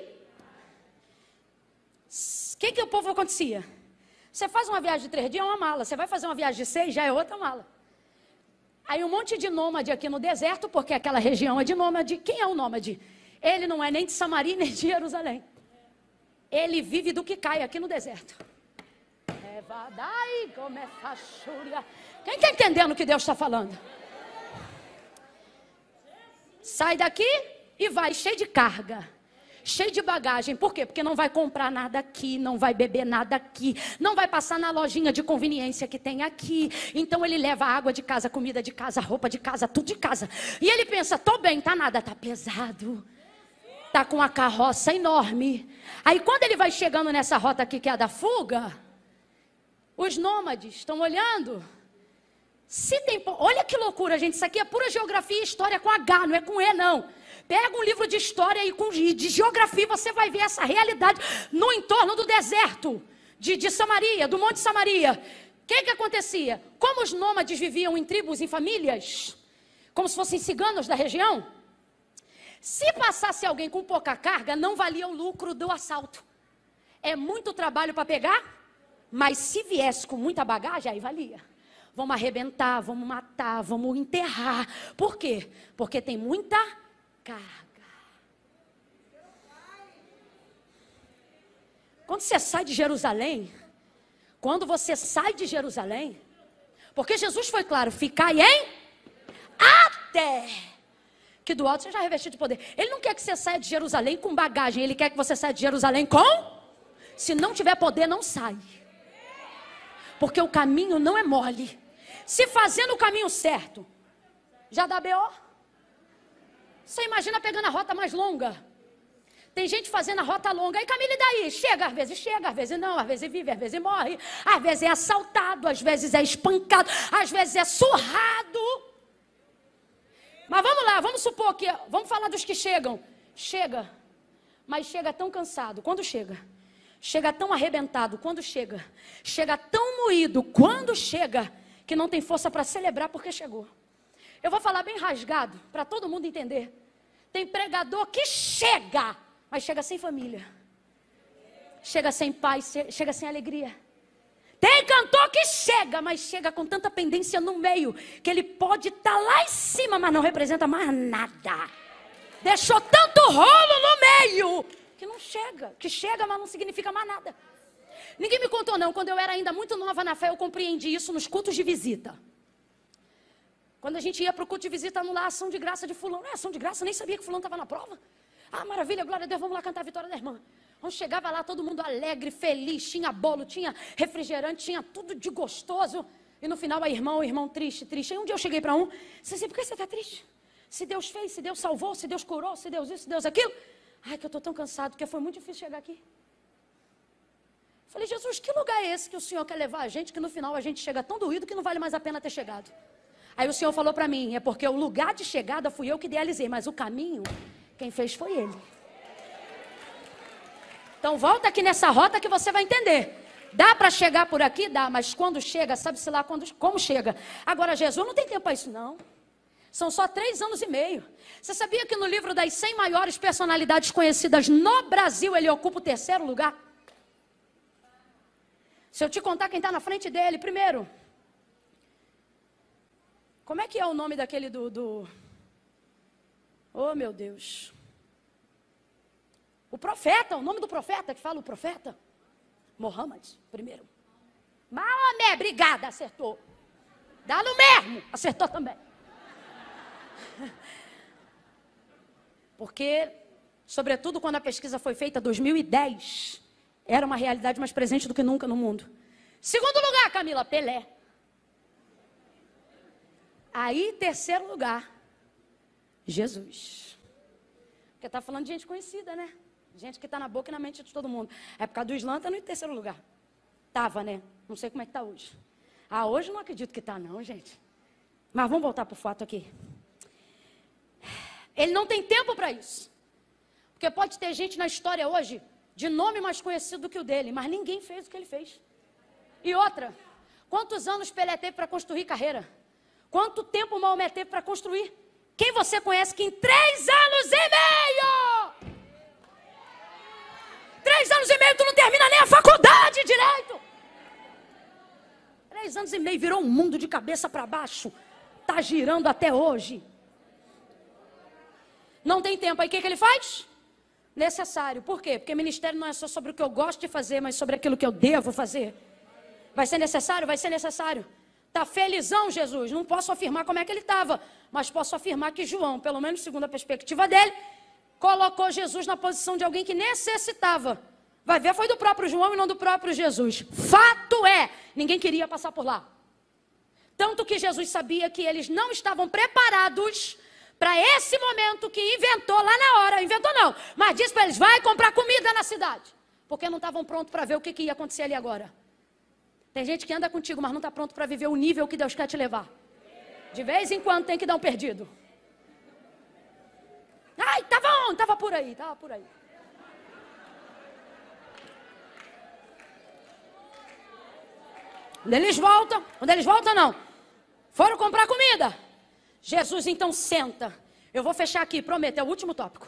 A: O que, que o povo acontecia? Você faz uma viagem de três dias, é uma mala. Você vai fazer uma viagem de seis, já é outra mala. Aí um monte de nômade aqui no deserto, porque aquela região é de nômade. Quem é o nômade? Ele não é nem de Samaria nem de Jerusalém. Ele vive do que cai aqui no deserto. Quem está entendendo o que Deus está falando? Sai daqui e vai cheio de carga cheio de bagagem. Por quê? Porque não vai comprar nada aqui, não vai beber nada aqui, não vai passar na lojinha de conveniência que tem aqui. Então ele leva água de casa, comida de casa, roupa de casa, tudo de casa. E ele pensa: tô bem, tá nada, tá pesado. Tá com a carroça enorme. Aí quando ele vai chegando nessa rota aqui que é a da fuga, os nômades estão olhando. Se tem, olha que loucura, gente. Isso aqui é pura geografia e história com H, não é com E, não. Pega um livro de história e com, de geografia, você vai ver essa realidade no entorno do deserto de, de Samaria, do Monte Samaria. O que, que acontecia? Como os nômades viviam em tribos, em famílias, como se fossem ciganos da região, se passasse alguém com pouca carga, não valia o lucro do assalto. É muito trabalho para pegar, mas se viesse com muita bagagem, aí valia. Vamos arrebentar, vamos matar, vamos enterrar. Por quê? Porque tem muita carga. Quando você sai de Jerusalém, quando você sai de Jerusalém, porque Jesus foi claro, ficai em até que do alto seja revestido de poder. Ele não quer que você saia de Jerusalém com bagagem, ele quer que você saia de Jerusalém com se não tiver poder, não sai. Porque o caminho não é mole. Se fazendo o caminho certo, já dá BO. Você imagina pegando a rota mais longa. Tem gente fazendo a rota longa. Aí, Camila, e daí? Chega, às vezes chega, às vezes não, às vezes vive, às vezes morre. Às vezes é assaltado, às vezes é espancado, às vezes é surrado. Mas vamos lá, vamos supor que. Vamos falar dos que chegam. Chega, mas chega tão cansado. Quando chega? Chega tão arrebentado. Quando chega? Chega tão moído. Quando chega? Que não tem força para celebrar porque chegou. Eu vou falar bem rasgado, para todo mundo entender. Tem pregador que chega, mas chega sem família. Chega sem paz, chega sem alegria. Tem cantor que chega, mas chega com tanta pendência no meio, que ele pode estar tá lá em cima, mas não representa mais nada. Deixou tanto rolo no meio, que não chega. Que chega, mas não significa mais nada. Ninguém me contou, não. Quando eu era ainda muito nova na fé, eu compreendi isso nos cultos de visita. Quando a gente ia para o culto de visita anular ação de graça de fulano, é ação de graça, nem sabia que fulano estava na prova. Ah, maravilha, glória a Deus, vamos lá cantar a vitória da irmã. Chegava lá, todo mundo alegre, feliz, tinha bolo, tinha refrigerante, tinha tudo de gostoso. E no final a irmã, o irmão triste, triste. Aí um dia eu cheguei para um, disse assim, por que você está triste? Se Deus fez, se Deus salvou, se Deus curou, se Deus isso, se Deus aquilo. Ai, que eu estou tão cansado, porque foi muito difícil chegar aqui. Falei, Jesus, que lugar é esse que o Senhor quer levar a gente, que no final a gente chega tão doído que não vale mais a pena ter chegado? Aí o Senhor falou para mim: é porque o lugar de chegada fui eu que idealizei, mas o caminho, quem fez foi Ele. Então volta aqui nessa rota que você vai entender. Dá para chegar por aqui? Dá, mas quando chega, sabe-se lá quando, como chega. Agora, Jesus não tem tempo para isso, não. São só três anos e meio. Você sabia que no livro das 100 maiores personalidades conhecidas no Brasil, ele ocupa o terceiro lugar? Se eu te contar quem está na frente dele, primeiro, Como é que é o nome daquele do. do... Oh, meu Deus. O profeta, o nome do profeta, que fala o profeta? Mohammed, primeiro. Maomé, obrigada, acertou. Dá no mesmo, acertou também. Porque, sobretudo quando a pesquisa foi feita em 2010, era uma realidade mais presente do que nunca no mundo. Segundo lugar, Camila, Pelé. Aí, terceiro lugar, Jesus. Porque está falando de gente conhecida, né? Gente que está na boca e na mente de todo mundo. A época do Islã está no terceiro lugar. Tava, né? Não sei como é que está hoje. Ah, hoje não acredito que está, não, gente. Mas vamos voltar para o fato aqui. Ele não tem tempo para isso. Porque pode ter gente na história hoje de nome mais conhecido do que o dele, mas ninguém fez o que ele fez. E outra, quantos anos Pelé teve para construir carreira? Quanto tempo Maomé teve para construir? Quem você conhece que em três anos e meio? Três anos e meio tu não termina nem a faculdade direito. Três anos e meio virou um mundo de cabeça para baixo. Tá girando até hoje. Não tem tempo. Aí o que, que ele faz? Necessário. Por quê? Porque ministério não é só sobre o que eu gosto de fazer, mas sobre aquilo que eu devo fazer. Vai ser necessário? Vai ser necessário. Está felizão, Jesus? Não posso afirmar como é que ele estava, mas posso afirmar que João, pelo menos segundo a perspectiva dele, colocou Jesus na posição de alguém que necessitava. Vai ver, foi do próprio João e não do próprio Jesus. Fato é, ninguém queria passar por lá. Tanto que Jesus sabia que eles não estavam preparados para esse momento que inventou lá na hora. Inventou não, mas disse para eles: vai comprar comida na cidade. Porque não estavam prontos para ver o que, que ia acontecer ali agora. Tem gente que anda contigo, mas não está pronto para viver o nível que Deus quer te levar. De vez em quando tem que dar um perdido. Ai, estava onde? Estava por aí, estava por aí. Quando eles voltam, quando eles voltam, não. Foram comprar comida. Jesus então senta. Eu vou fechar aqui, prometo, é o último tópico.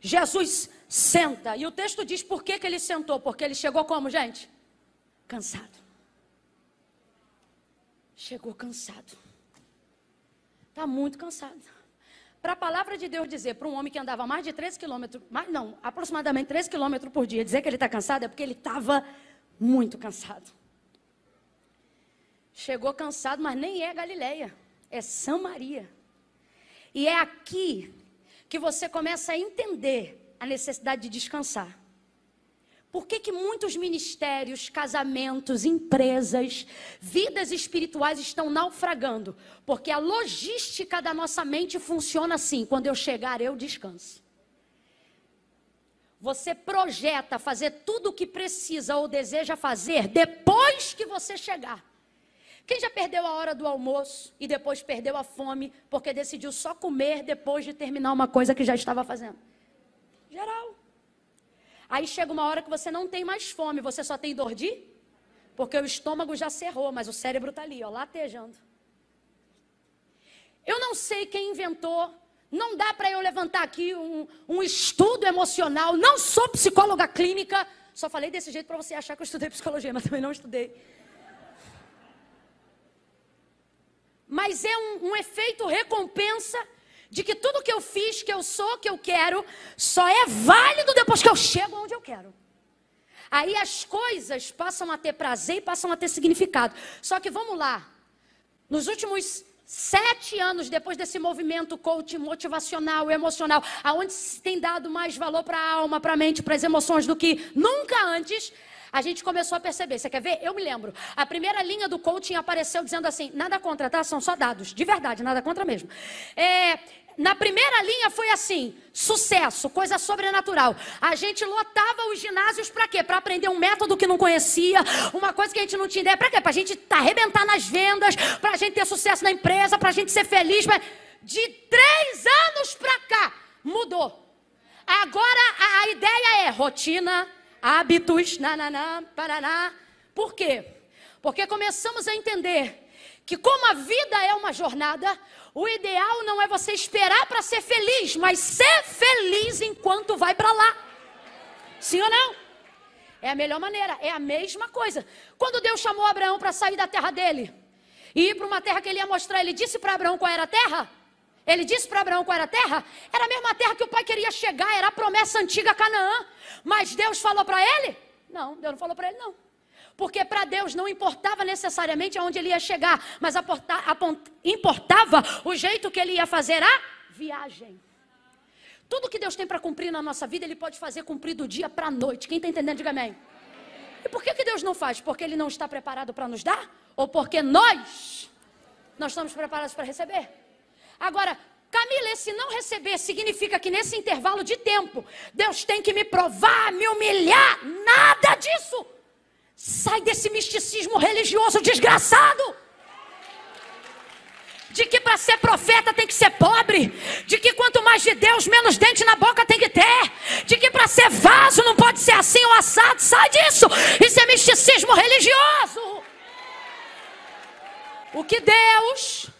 A: Jesus senta. E o texto diz por que, que ele sentou. Porque ele chegou como, gente? Cansado. Chegou cansado. Está muito cansado. Para a palavra de Deus dizer para um homem que andava mais de 13 quilômetros, mais, não, aproximadamente 13 quilômetros por dia, dizer que ele está cansado é porque ele estava muito cansado. Chegou cansado, mas nem é Galileia, é Samaria. E é aqui que você começa a entender a necessidade de descansar. Por que, que muitos ministérios, casamentos, empresas, vidas espirituais estão naufragando? Porque a logística da nossa mente funciona assim: quando eu chegar, eu descanso. Você projeta fazer tudo o que precisa ou deseja fazer depois que você chegar. Quem já perdeu a hora do almoço e depois perdeu a fome porque decidiu só comer depois de terminar uma coisa que já estava fazendo? Geral. Aí chega uma hora que você não tem mais fome, você só tem dor de? Porque o estômago já cerrou, mas o cérebro está ali, ó, latejando. Eu não sei quem inventou, não dá para eu levantar aqui um, um estudo emocional, não sou psicóloga clínica, só falei desse jeito para você achar que eu estudei psicologia, mas também não estudei. Mas é um, um efeito recompensa de que tudo que eu fiz, que eu sou, que eu quero, só é válido depois que eu chego onde eu quero. Aí as coisas passam a ter prazer e passam a ter significado. Só que vamos lá. Nos últimos sete anos, depois desse movimento coaching motivacional, emocional, aonde se tem dado mais valor para a alma, para a mente, para as emoções do que nunca antes, a gente começou a perceber. Você quer ver? Eu me lembro. A primeira linha do coaching apareceu dizendo assim: nada contra, tá? São só dados. De verdade, nada contra mesmo. É, na primeira linha foi assim: sucesso, coisa sobrenatural. A gente lotava os ginásios para quê? Para aprender um método que não conhecia, uma coisa que a gente não tinha ideia. Para quê? Para a gente tá, arrebentar nas vendas, para a gente ter sucesso na empresa, para a gente ser feliz. Pra... De três anos para cá, mudou. Agora a, a, ideia é rotina, hábitos, nananá, paraná. Por quê? Porque começamos a entender que como a vida é uma jornada, o ideal não é você esperar para ser feliz, mas ser feliz enquanto vai para lá. Sim ou não? É a melhor maneira, é a mesma coisa. Quando Deus chamou Abraão para sair da terra dele, e ir para uma terra que ele ia mostrar. Ele disse para Abraão qual era a terra? Ele disse para Abraão qual era a terra? Era a mesma terra que o pai queria chegar, era a promessa antiga Canaã. Mas Deus falou para ele? Não, Deus não falou para ele não. Porque para Deus não importava necessariamente aonde ele ia chegar, mas importava o jeito que ele ia fazer a viagem. Tudo que Deus tem para cumprir na nossa vida, Ele pode fazer cumprir do dia para a noite. Quem está entendendo, diga amém. E por que, que Deus não faz? Porque Ele não está preparado para nos dar? Ou porque nós não estamos preparados para receber? Agora, Camila, esse não receber significa que nesse intervalo de tempo, Deus tem que me provar, me humilhar. Nada disso. Sai desse misticismo religioso desgraçado de que para ser profeta tem que ser pobre, de que quanto mais de Deus, menos dente na boca tem que ter, de que para ser vaso não pode ser assim ou assado, sai disso, isso é misticismo religioso. O que Deus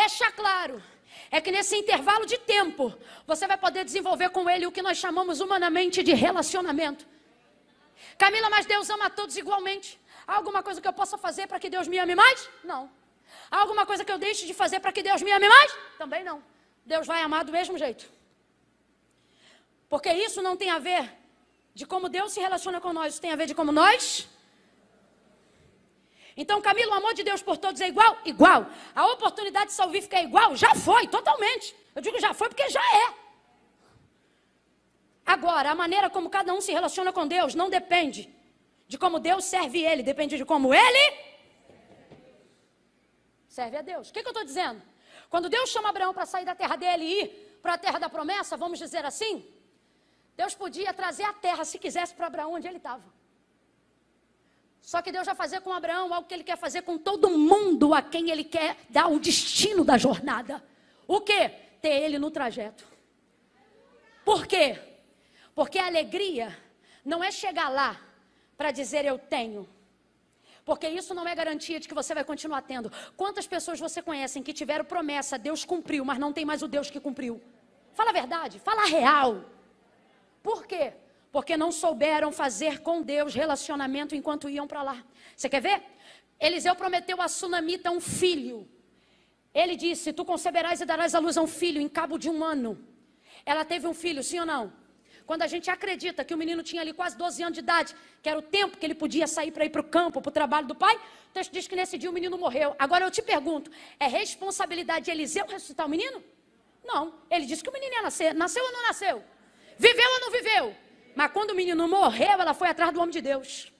A: deixa claro é que nesse intervalo de tempo, você vai poder desenvolver com Ele o que nós chamamos humanamente de relacionamento. Camila, mas Deus ama a todos igualmente. Há alguma coisa que eu possa fazer para que Deus me ame mais? Não. Há alguma coisa que eu deixe de fazer para que Deus me ame mais? Também não. Deus vai amar do mesmo jeito. Porque isso não tem a ver de como Deus se relaciona com nós, isso tem a ver de como nós. Então, Camilo, o amor de Deus por todos é igual? Igual. A oportunidade salvífica é igual? Já foi, totalmente. Eu digo já foi porque já é. Agora, a maneira como cada um se relaciona com Deus não depende de como Deus serve ele, depende de como ele serve a Deus. O que, que eu estou dizendo? Quando Deus chama Abraão para sair da terra dele e ir para a terra da promessa, vamos dizer assim, Deus podia trazer a terra, se quisesse, para Abraão onde ele estava. Só que Deus vai fazer com Abraão algo que ele quer fazer com todo mundo a quem ele quer dar o destino da jornada. O que? Ter ele no trajeto. Por quê? Porque a alegria não é chegar lá para dizer eu tenho. Porque isso não é garantia de que você vai continuar tendo. Quantas pessoas você conhece que tiveram promessa, Deus cumpriu, mas não tem mais o Deus que cumpriu? Fala a verdade, fala a real. Por quê? Porque não souberam fazer com Deus relacionamento enquanto iam para lá. Você quer ver? Eliseu prometeu a Sunamita um filho. Ele disse: Tu conceberás e darás à luz a um filho em cabo de um ano. Ela teve um filho, sim ou não? Quando a gente acredita que o menino tinha ali quase 12 anos de idade, que era o tempo que ele podia sair para ir para o campo, para o trabalho do pai, o texto diz que nesse dia o menino morreu. Agora eu te pergunto: é responsabilidade de Eliseu ressuscitar o menino? Não. Ele disse que o menino ia nascer. Nasceu ou não nasceu? Viveu ou não viveu? Mas quando o menino morreu, ela foi atrás do homem de Deus.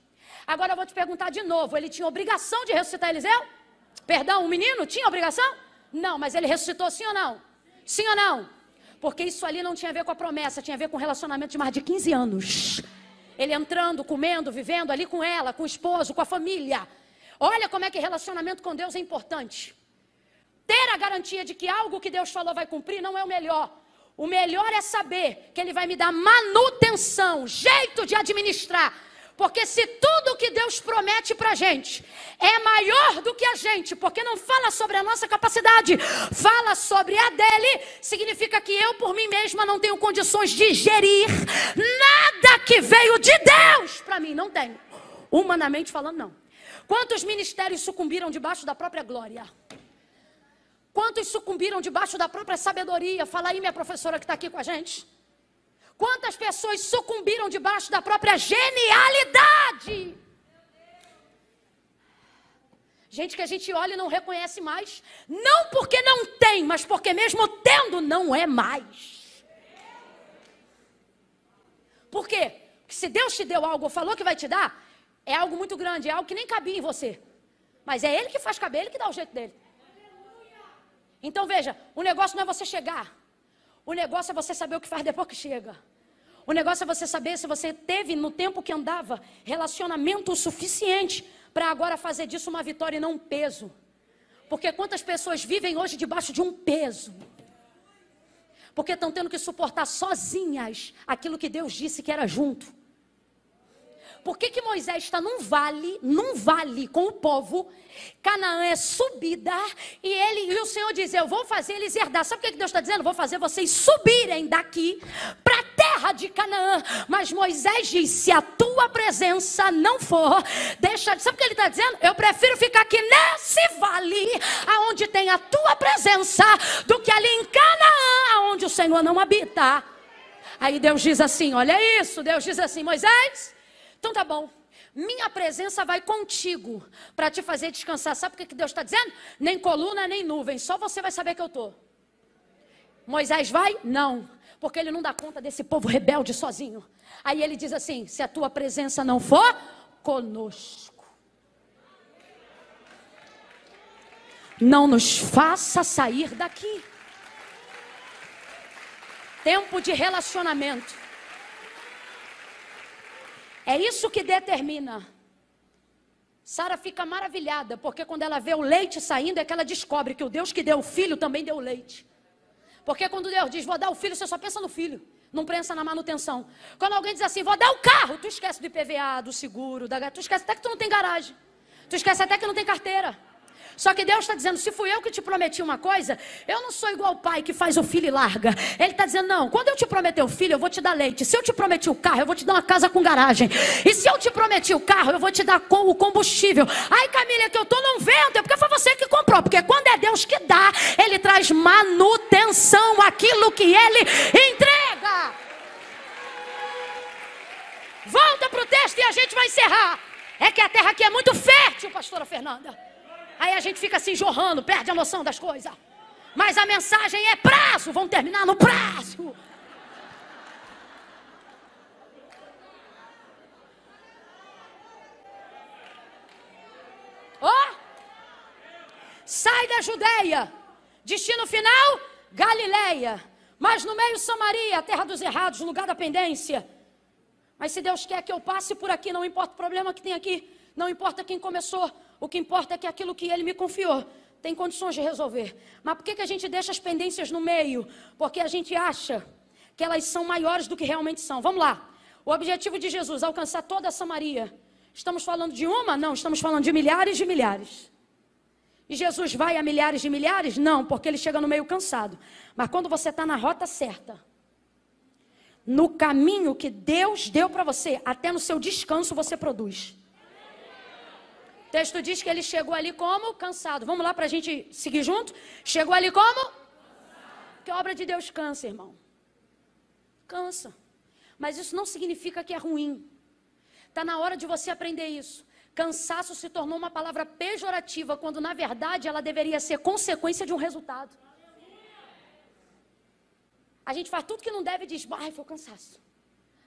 A: Agora eu vou te perguntar de novo: ele tinha obrigação de ressuscitar Eliseu? Perdão, o menino tinha obrigação? Não, mas ele ressuscitou sim ou não? Sim ou não? Porque isso ali não tinha a ver com a promessa, tinha a ver com um relacionamento de mais de 15 anos. Ele entrando, comendo, vivendo ali com ela, com o esposo, com a família. Olha como é que relacionamento com Deus é importante. Ter a garantia de que algo que Deus falou vai cumprir não é o melhor. O melhor é saber que Ele vai me dar manutenção, jeito de administrar porque se tudo que Deus promete para a gente é maior do que a gente, porque não fala sobre a nossa capacidade, fala sobre a dele, significa que eu por mim mesma não tenho condições de gerir nada que veio de Deus para mim. Não tenho. Humanamente falando, não. Quantos ministérios sucumbiram debaixo da própria glória? Quantos sucumbiram debaixo da própria sabedoria? Fala aí, minha professora que está aqui com a gente. Quantas pessoas sucumbiram debaixo da própria genialidade? Gente que a gente olha e não reconhece mais. Não porque não tem, mas porque mesmo tendo, não é mais. Por quê? Porque se Deus te deu algo ou falou que vai te dar, é algo muito grande, é algo que nem cabia em você. Mas é Ele que faz caber, Ele que dá o jeito dele. Então veja, o negócio não é você chegar. O negócio é você saber o que faz depois que chega. O negócio é você saber se você teve no tempo que andava relacionamento suficiente para agora fazer disso uma vitória e não um peso. Porque quantas pessoas vivem hoje debaixo de um peso? Porque estão tendo que suportar sozinhas aquilo que Deus disse que era junto. Por que, que Moisés está num vale, num vale com o povo? Canaã é subida e ele e o Senhor diz: Eu vou fazer eles herdar. Sabe o que, que Deus está dizendo? Vou fazer vocês subirem daqui para a terra de Canaã. Mas Moisés diz: se a tua presença não for, deixa. Sabe o que ele está dizendo? Eu prefiro ficar aqui nesse vale, aonde tem a tua presença, do que ali em Canaã, aonde o Senhor não habita. Aí Deus diz assim: olha isso. Deus diz assim: Moisés, então tá bom. Minha presença vai contigo para te fazer descansar. Sabe o que Deus está dizendo? Nem coluna, nem nuvem. Só você vai saber que eu estou. Moisés vai? Não. Porque ele não dá conta desse povo rebelde sozinho. Aí ele diz assim: se a tua presença não for conosco, não nos faça sair daqui. Tempo de relacionamento. É isso que determina. Sara fica maravilhada, porque quando ela vê o leite saindo, é que ela descobre que o Deus que deu o filho também deu o leite. Porque quando Deus diz, vou dar o filho, você só pensa no filho, não pensa na manutenção. Quando alguém diz assim, vou dar o carro, tu esquece do IPVA, do seguro, da... tu esquece até que tu não tem garagem. Tu esquece até que não tem carteira. Só que Deus está dizendo: se fui eu que te prometi uma coisa, eu não sou igual o pai que faz o filho e larga. Ele está dizendo: não, quando eu te prometer o filho, eu vou te dar leite. Se eu te prometi o carro, eu vou te dar uma casa com garagem. E se eu te prometi o carro, eu vou te dar com o combustível. Ai, Camila, é que eu estou num vento, é porque foi você que comprou. Porque quando é Deus que dá, Ele traz manutenção aquilo que Ele entrega. Volta para o texto e a gente vai encerrar. É que a terra aqui é muito fértil, pastora Fernanda. Aí a gente fica assim jorrando, perde a noção das coisas. Mas a mensagem é prazo, vamos terminar no prazo. Oh! Sai da Judeia, destino final, Galileia. Mas no meio Samaria, terra dos errados, lugar da pendência. Mas se Deus quer que eu passe por aqui, não importa o problema que tem aqui, não importa quem começou, o que importa é que aquilo que ele me confiou tem condições de resolver. Mas por que, que a gente deixa as pendências no meio? Porque a gente acha que elas são maiores do que realmente são. Vamos lá. O objetivo de Jesus, alcançar toda a Samaria. Estamos falando de uma? Não, estamos falando de milhares de milhares. E Jesus vai a milhares de milhares? Não, porque ele chega no meio cansado. Mas quando você está na rota certa, no caminho que Deus deu para você, até no seu descanso você produz. O texto diz que ele chegou ali como cansado. Vamos lá para a gente seguir junto? Chegou ali como? Que obra de Deus cansa, irmão. Cansa. Mas isso não significa que é ruim. Está na hora de você aprender isso. Cansaço se tornou uma palavra pejorativa, quando na verdade ela deveria ser consequência de um resultado. A gente faz tudo que não deve e diz, ai, foi cansaço.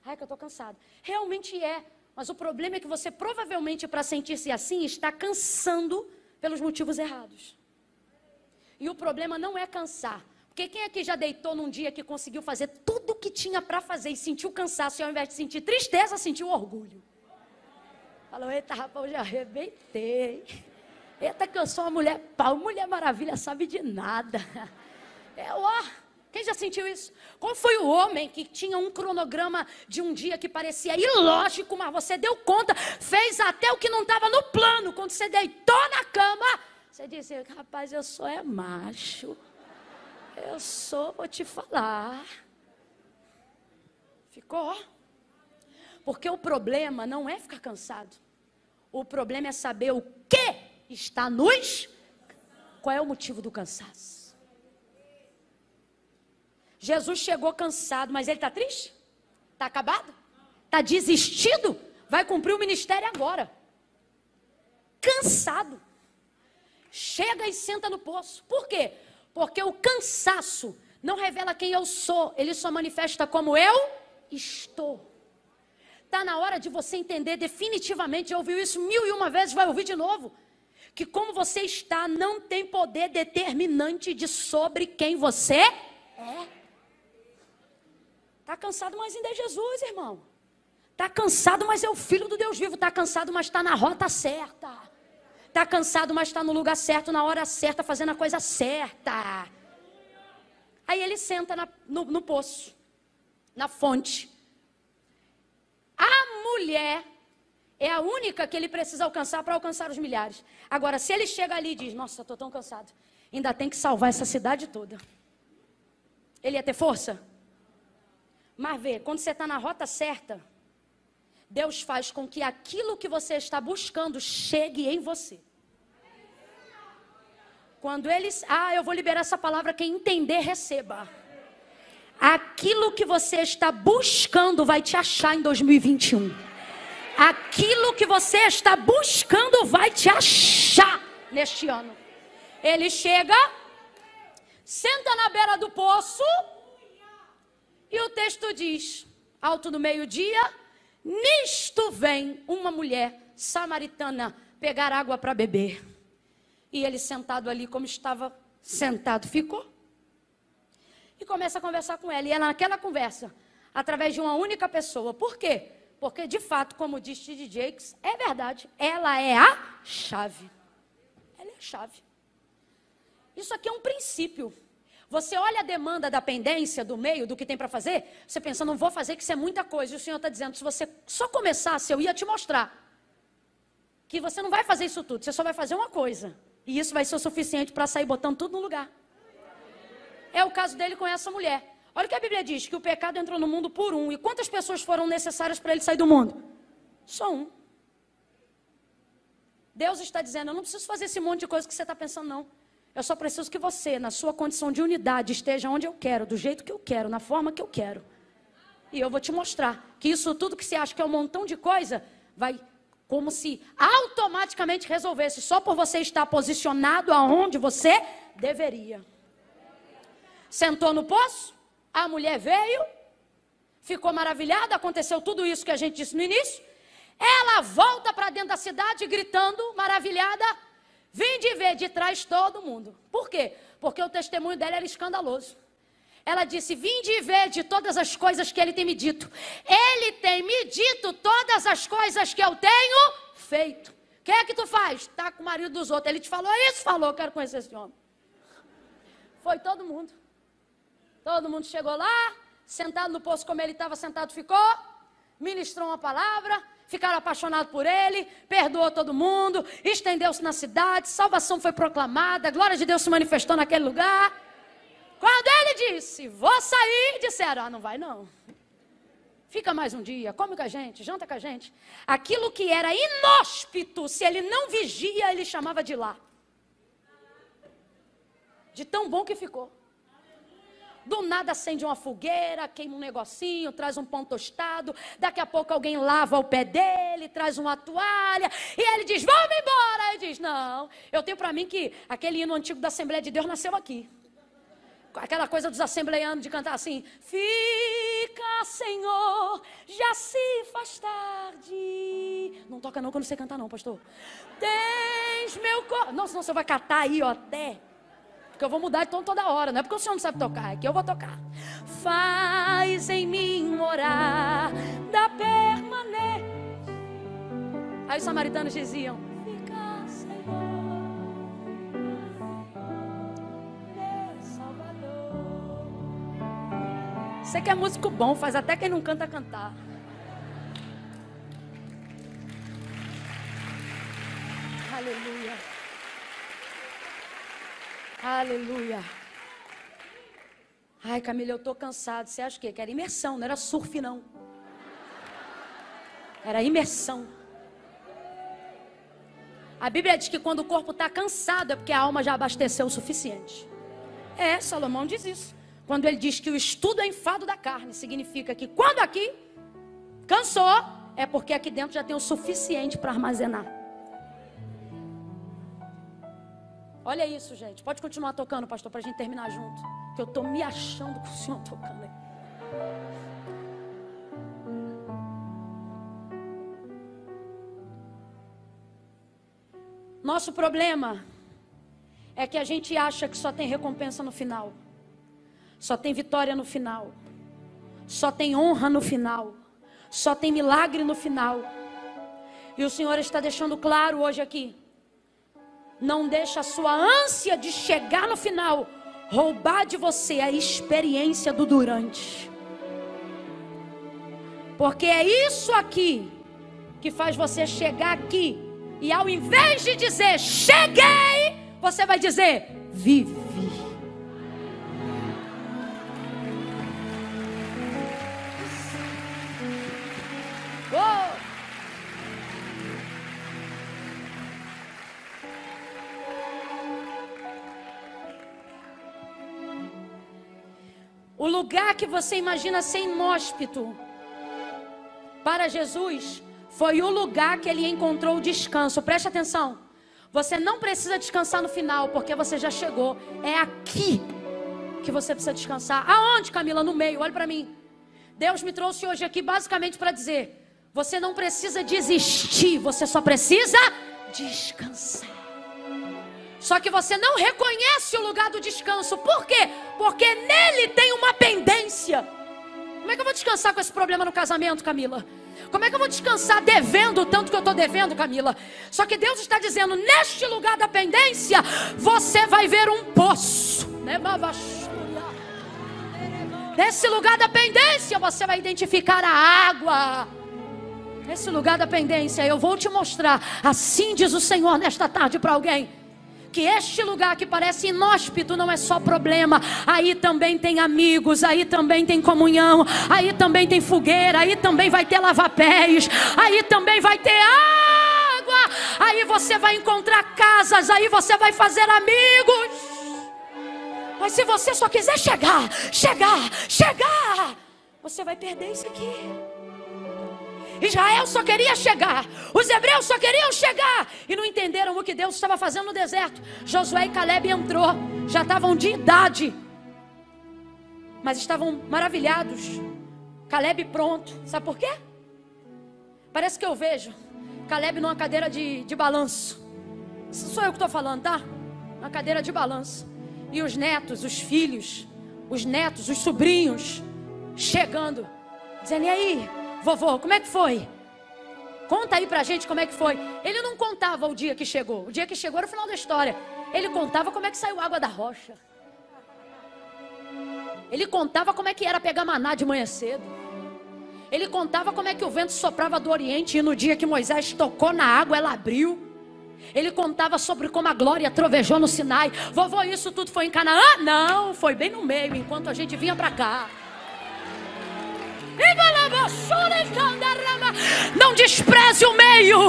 A: Ai, que eu estou cansado. Realmente é. Mas o problema é que você provavelmente, para sentir-se assim, está cansando pelos motivos errados. E o problema não é cansar. Porque quem aqui já deitou num dia que conseguiu fazer tudo o que tinha para fazer e sentiu cansaço e ao invés de sentir tristeza, sentiu orgulho? Falou, eita rapaz, eu já arrebentei. Eita que eu sou uma mulher pau, mulher maravilha, sabe de nada. É, ó, quem já sentiu isso? Qual foi o homem que tinha um cronograma de um dia que parecia ilógico, mas você deu conta, fez até o que não estava no plano. Quando você deitou na cama, você disse: Rapaz, eu sou é macho. Eu sou, vou te falar. Ficou? Porque o problema não é ficar cansado. O problema é saber o que está nos. Qual é o motivo do cansaço? Jesus chegou cansado, mas ele está triste? Está acabado? Está desistido? Vai cumprir o ministério agora. Cansado. Chega e senta no poço. Por quê? Porque o cansaço não revela quem eu sou, ele só manifesta como eu estou. Está na hora de você entender definitivamente, já ouviu isso mil e uma vezes, vai ouvir de novo. Que como você está não tem poder determinante de sobre quem você é. Está cansado, mas ainda é Jesus, irmão. Está cansado, mas é o Filho do Deus vivo. Está cansado, mas está na rota certa. Está cansado, mas está no lugar certo, na hora certa, fazendo a coisa certa. Aí ele senta na, no, no poço, na fonte. A mulher é a única que ele precisa alcançar para alcançar os milhares. Agora, se ele chega ali e diz: Nossa, estou tão cansado, ainda tem que salvar essa cidade toda. Ele ia ter força? Mas vê, quando você está na rota certa, Deus faz com que aquilo que você está buscando chegue em você. Quando eles. Ah, eu vou liberar essa palavra. Quem entender, receba. Aquilo que você está buscando vai te achar em 2021. Aquilo que você está buscando vai te achar neste ano. Ele chega, senta na beira do poço, e o texto diz: alto do meio-dia, nisto vem uma mulher samaritana pegar água para beber. E ele sentado ali, como estava sentado, ficou. E começa a conversar com ela. E ela, naquela conversa, através de uma única pessoa. Por quê? Porque, de fato, como diz T.D. Jakes, é verdade. Ela é a chave. Ela é a chave. Isso aqui é um princípio. Você olha a demanda da pendência, do meio, do que tem para fazer, você pensa, não vou fazer, que isso é muita coisa. E o Senhor está dizendo, se você só começasse, eu ia te mostrar que você não vai fazer isso tudo, você só vai fazer uma coisa. E isso vai ser o suficiente para sair botando tudo no lugar. É o caso dele com essa mulher. Olha o que a Bíblia diz: que o pecado entrou no mundo por um. E quantas pessoas foram necessárias para ele sair do mundo? Só um. Deus está dizendo: eu não preciso fazer esse monte de coisa que você está pensando, não. Eu só preciso que você, na sua condição de unidade, esteja onde eu quero, do jeito que eu quero, na forma que eu quero. E eu vou te mostrar que isso tudo que você acha que é um montão de coisa, vai como se automaticamente resolvesse só por você estar posicionado aonde você deveria. Sentou no poço, a mulher veio, ficou maravilhada, aconteceu tudo isso que a gente disse no início. Ela volta para dentro da cidade gritando, maravilhada, vim de ver de trás todo mundo. Por quê? Porque o testemunho dela era escandaloso. Ela disse: Vim de ver de todas as coisas que ele tem me dito. Ele tem me dito todas as coisas que eu tenho feito. O que é que tu faz? Está com o marido dos outros. Ele te falou isso? Falou, quero conhecer esse homem. Foi todo mundo. Todo mundo chegou lá, sentado no poço como ele estava sentado, ficou, ministrou uma palavra, ficaram apaixonados por ele, perdoou todo mundo, estendeu-se na cidade, salvação foi proclamada, a glória de Deus se manifestou naquele lugar. Quando ele disse, vou sair, disseram, ah, não vai não. Fica mais um dia, come com a gente, janta com a gente. Aquilo que era inóspito, se ele não vigia, ele chamava de lá. De tão bom que ficou. Do nada acende uma fogueira, queima um negocinho, traz um pão tostado. Daqui a pouco alguém lava o pé dele, traz uma toalha. E ele diz: Vamos embora. Ele diz: Não, eu tenho para mim que aquele hino antigo da Assembleia de Deus nasceu aqui aquela coisa dos assembleianos de cantar assim: Fica, Senhor, já se faz tarde. Não toca não quando você cantar, não, pastor. Tens meu corpo. Não, senão você vai catar aí, ó, até. Porque eu vou mudar de tom toda hora. Não é porque o senhor não sabe tocar, é que eu vou tocar. Faz em mim morar da permanência. Aí os samaritanos diziam: Você que é músico bom, faz até quem não canta cantar. Aleluia. Aleluia. Ai, Camila, eu tô cansado. Você acha o quê? Que era imersão, não era surf, não. Era imersão. A Bíblia diz que quando o corpo está cansado é porque a alma já abasteceu o suficiente. É, Salomão diz isso. Quando ele diz que o estudo é enfado da carne, significa que quando aqui cansou, é porque aqui dentro já tem o suficiente para armazenar. Olha isso, gente. Pode continuar tocando, pastor, para a gente terminar junto. Que eu estou me achando com o senhor tocando aí. Nosso problema é que a gente acha que só tem recompensa no final. Só tem vitória no final. Só tem honra no final. Só tem milagre no final. E o Senhor está deixando claro hoje aqui. Não deixa a sua ânsia de chegar no final roubar de você a experiência do durante. Porque é isso aqui que faz você chegar aqui e ao invés de dizer cheguei, você vai dizer vive. Que você imagina ser inóspito para Jesus foi o lugar que ele encontrou descanso. Preste atenção. Você não precisa descansar no final, porque você já chegou. É aqui que você precisa descansar. Aonde, Camila? No meio. Olha para mim. Deus me trouxe hoje aqui basicamente para dizer: você não precisa desistir, você só precisa descansar. Só que você não reconhece o lugar do descanso. Por quê? Porque nele tem uma pendência. Como é que eu vou descansar com esse problema no casamento, Camila? Como é que eu vou descansar devendo o tanto que eu estou devendo, Camila? Só que Deus está dizendo: neste lugar da pendência, você vai ver um poço. Nesse lugar da pendência, você vai identificar a água. Nesse lugar da pendência, eu vou te mostrar. Assim diz o Senhor nesta tarde para alguém que este lugar que parece inóspito não é só problema, aí também tem amigos, aí também tem comunhão, aí também tem fogueira, aí também vai ter lava-pés, aí também vai ter água, aí você vai encontrar casas, aí você vai fazer amigos. Mas se você só quiser chegar, chegar, chegar, você vai perder isso aqui. Israel só queria chegar, os hebreus só queriam chegar e não entenderam o que Deus estava fazendo no deserto. Josué e Caleb entrou, já estavam de idade, mas estavam maravilhados. Caleb pronto, sabe por quê? Parece que eu vejo Caleb numa cadeira de, de balanço. Isso sou eu que estou falando, tá? Uma cadeira de balanço. E os netos, os filhos, os netos, os sobrinhos, chegando, dizendo: e aí? Vovô, como é que foi? Conta aí pra gente como é que foi. Ele não contava o dia que chegou. O dia que chegou era o final da história. Ele contava como é que saiu água da rocha. Ele contava como é que era pegar maná de manhã cedo. Ele contava como é que o vento soprava do Oriente e no dia que Moisés tocou na água, ela abriu. Ele contava sobre como a glória trovejou no Sinai. Vovô, isso tudo foi em Canaã? Não, foi bem no meio, enquanto a gente vinha para cá. Não despreze o meio,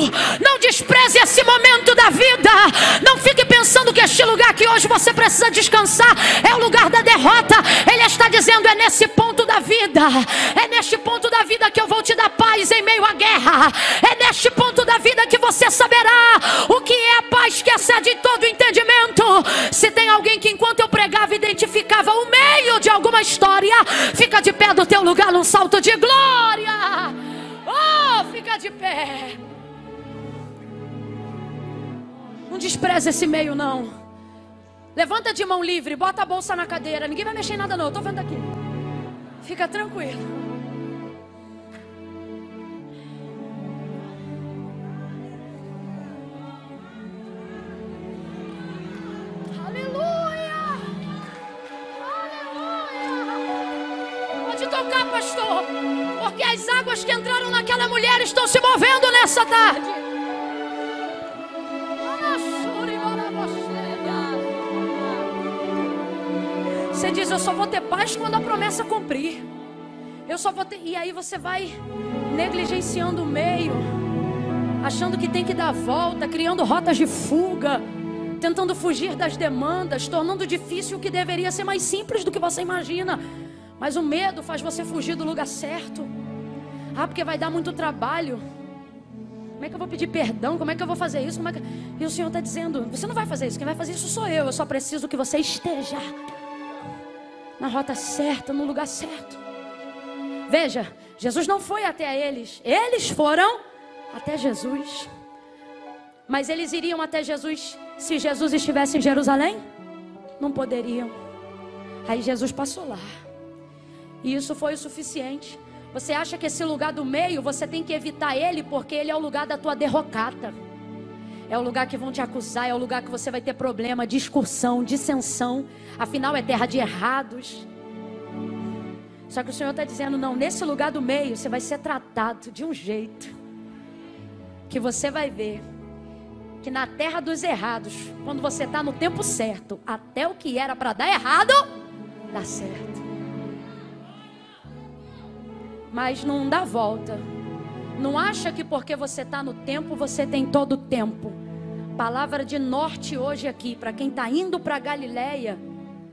A: não despreze esse momento da vida. Não fique pensando que este lugar que hoje você precisa descansar é o lugar da derrota. Ele está dizendo: é nesse ponto da vida, é neste ponto da vida que eu vou te dar paz em meio à guerra. É neste ponto da vida que você saberá o que é a paz que excede todo entendimento. Se tem alguém que enquanto eu pregava identificava o de alguma história, fica de pé do teu lugar num salto de glória. Oh, fica de pé. Não despreza esse meio, não. Levanta de mão livre, bota a bolsa na cadeira. Ninguém vai mexer em nada, não. Eu tô vendo aqui. Fica tranquilo. Estão se movendo nessa tarde. Você diz: Eu só vou ter paz quando a promessa cumprir. Eu só vou ter. E aí você vai negligenciando o meio, achando que tem que dar volta, criando rotas de fuga, tentando fugir das demandas, tornando difícil o que deveria ser mais simples do que você imagina. Mas o medo faz você fugir do lugar certo. Ah, porque vai dar muito trabalho. Como é que eu vou pedir perdão? Como é que eu vou fazer isso? É que... E o Senhor está dizendo: Você não vai fazer isso. Quem vai fazer isso sou eu. Eu só preciso que você esteja na rota certa, no lugar certo. Veja, Jesus não foi até eles. Eles foram até Jesus. Mas eles iriam até Jesus se Jesus estivesse em Jerusalém? Não poderiam. Aí Jesus passou lá. E isso foi o suficiente. Você acha que esse lugar do meio, você tem que evitar ele porque ele é o lugar da tua derrocata. É o lugar que vão te acusar, é o lugar que você vai ter problema, discussão, dissensão. Afinal, é terra de errados. Só que o Senhor está dizendo: não, nesse lugar do meio, você vai ser tratado de um jeito que você vai ver que na terra dos errados, quando você está no tempo certo, até o que era para dar errado, dá certo mas não dá volta. Não acha que porque você está no tempo, você tem todo o tempo. Palavra de norte hoje aqui, para quem está indo para Galileia,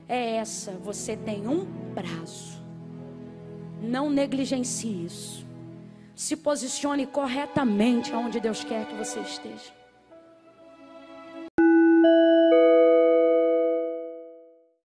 A: é essa: você tem um prazo. Não negligencie isso. Se posicione corretamente onde Deus quer que você esteja.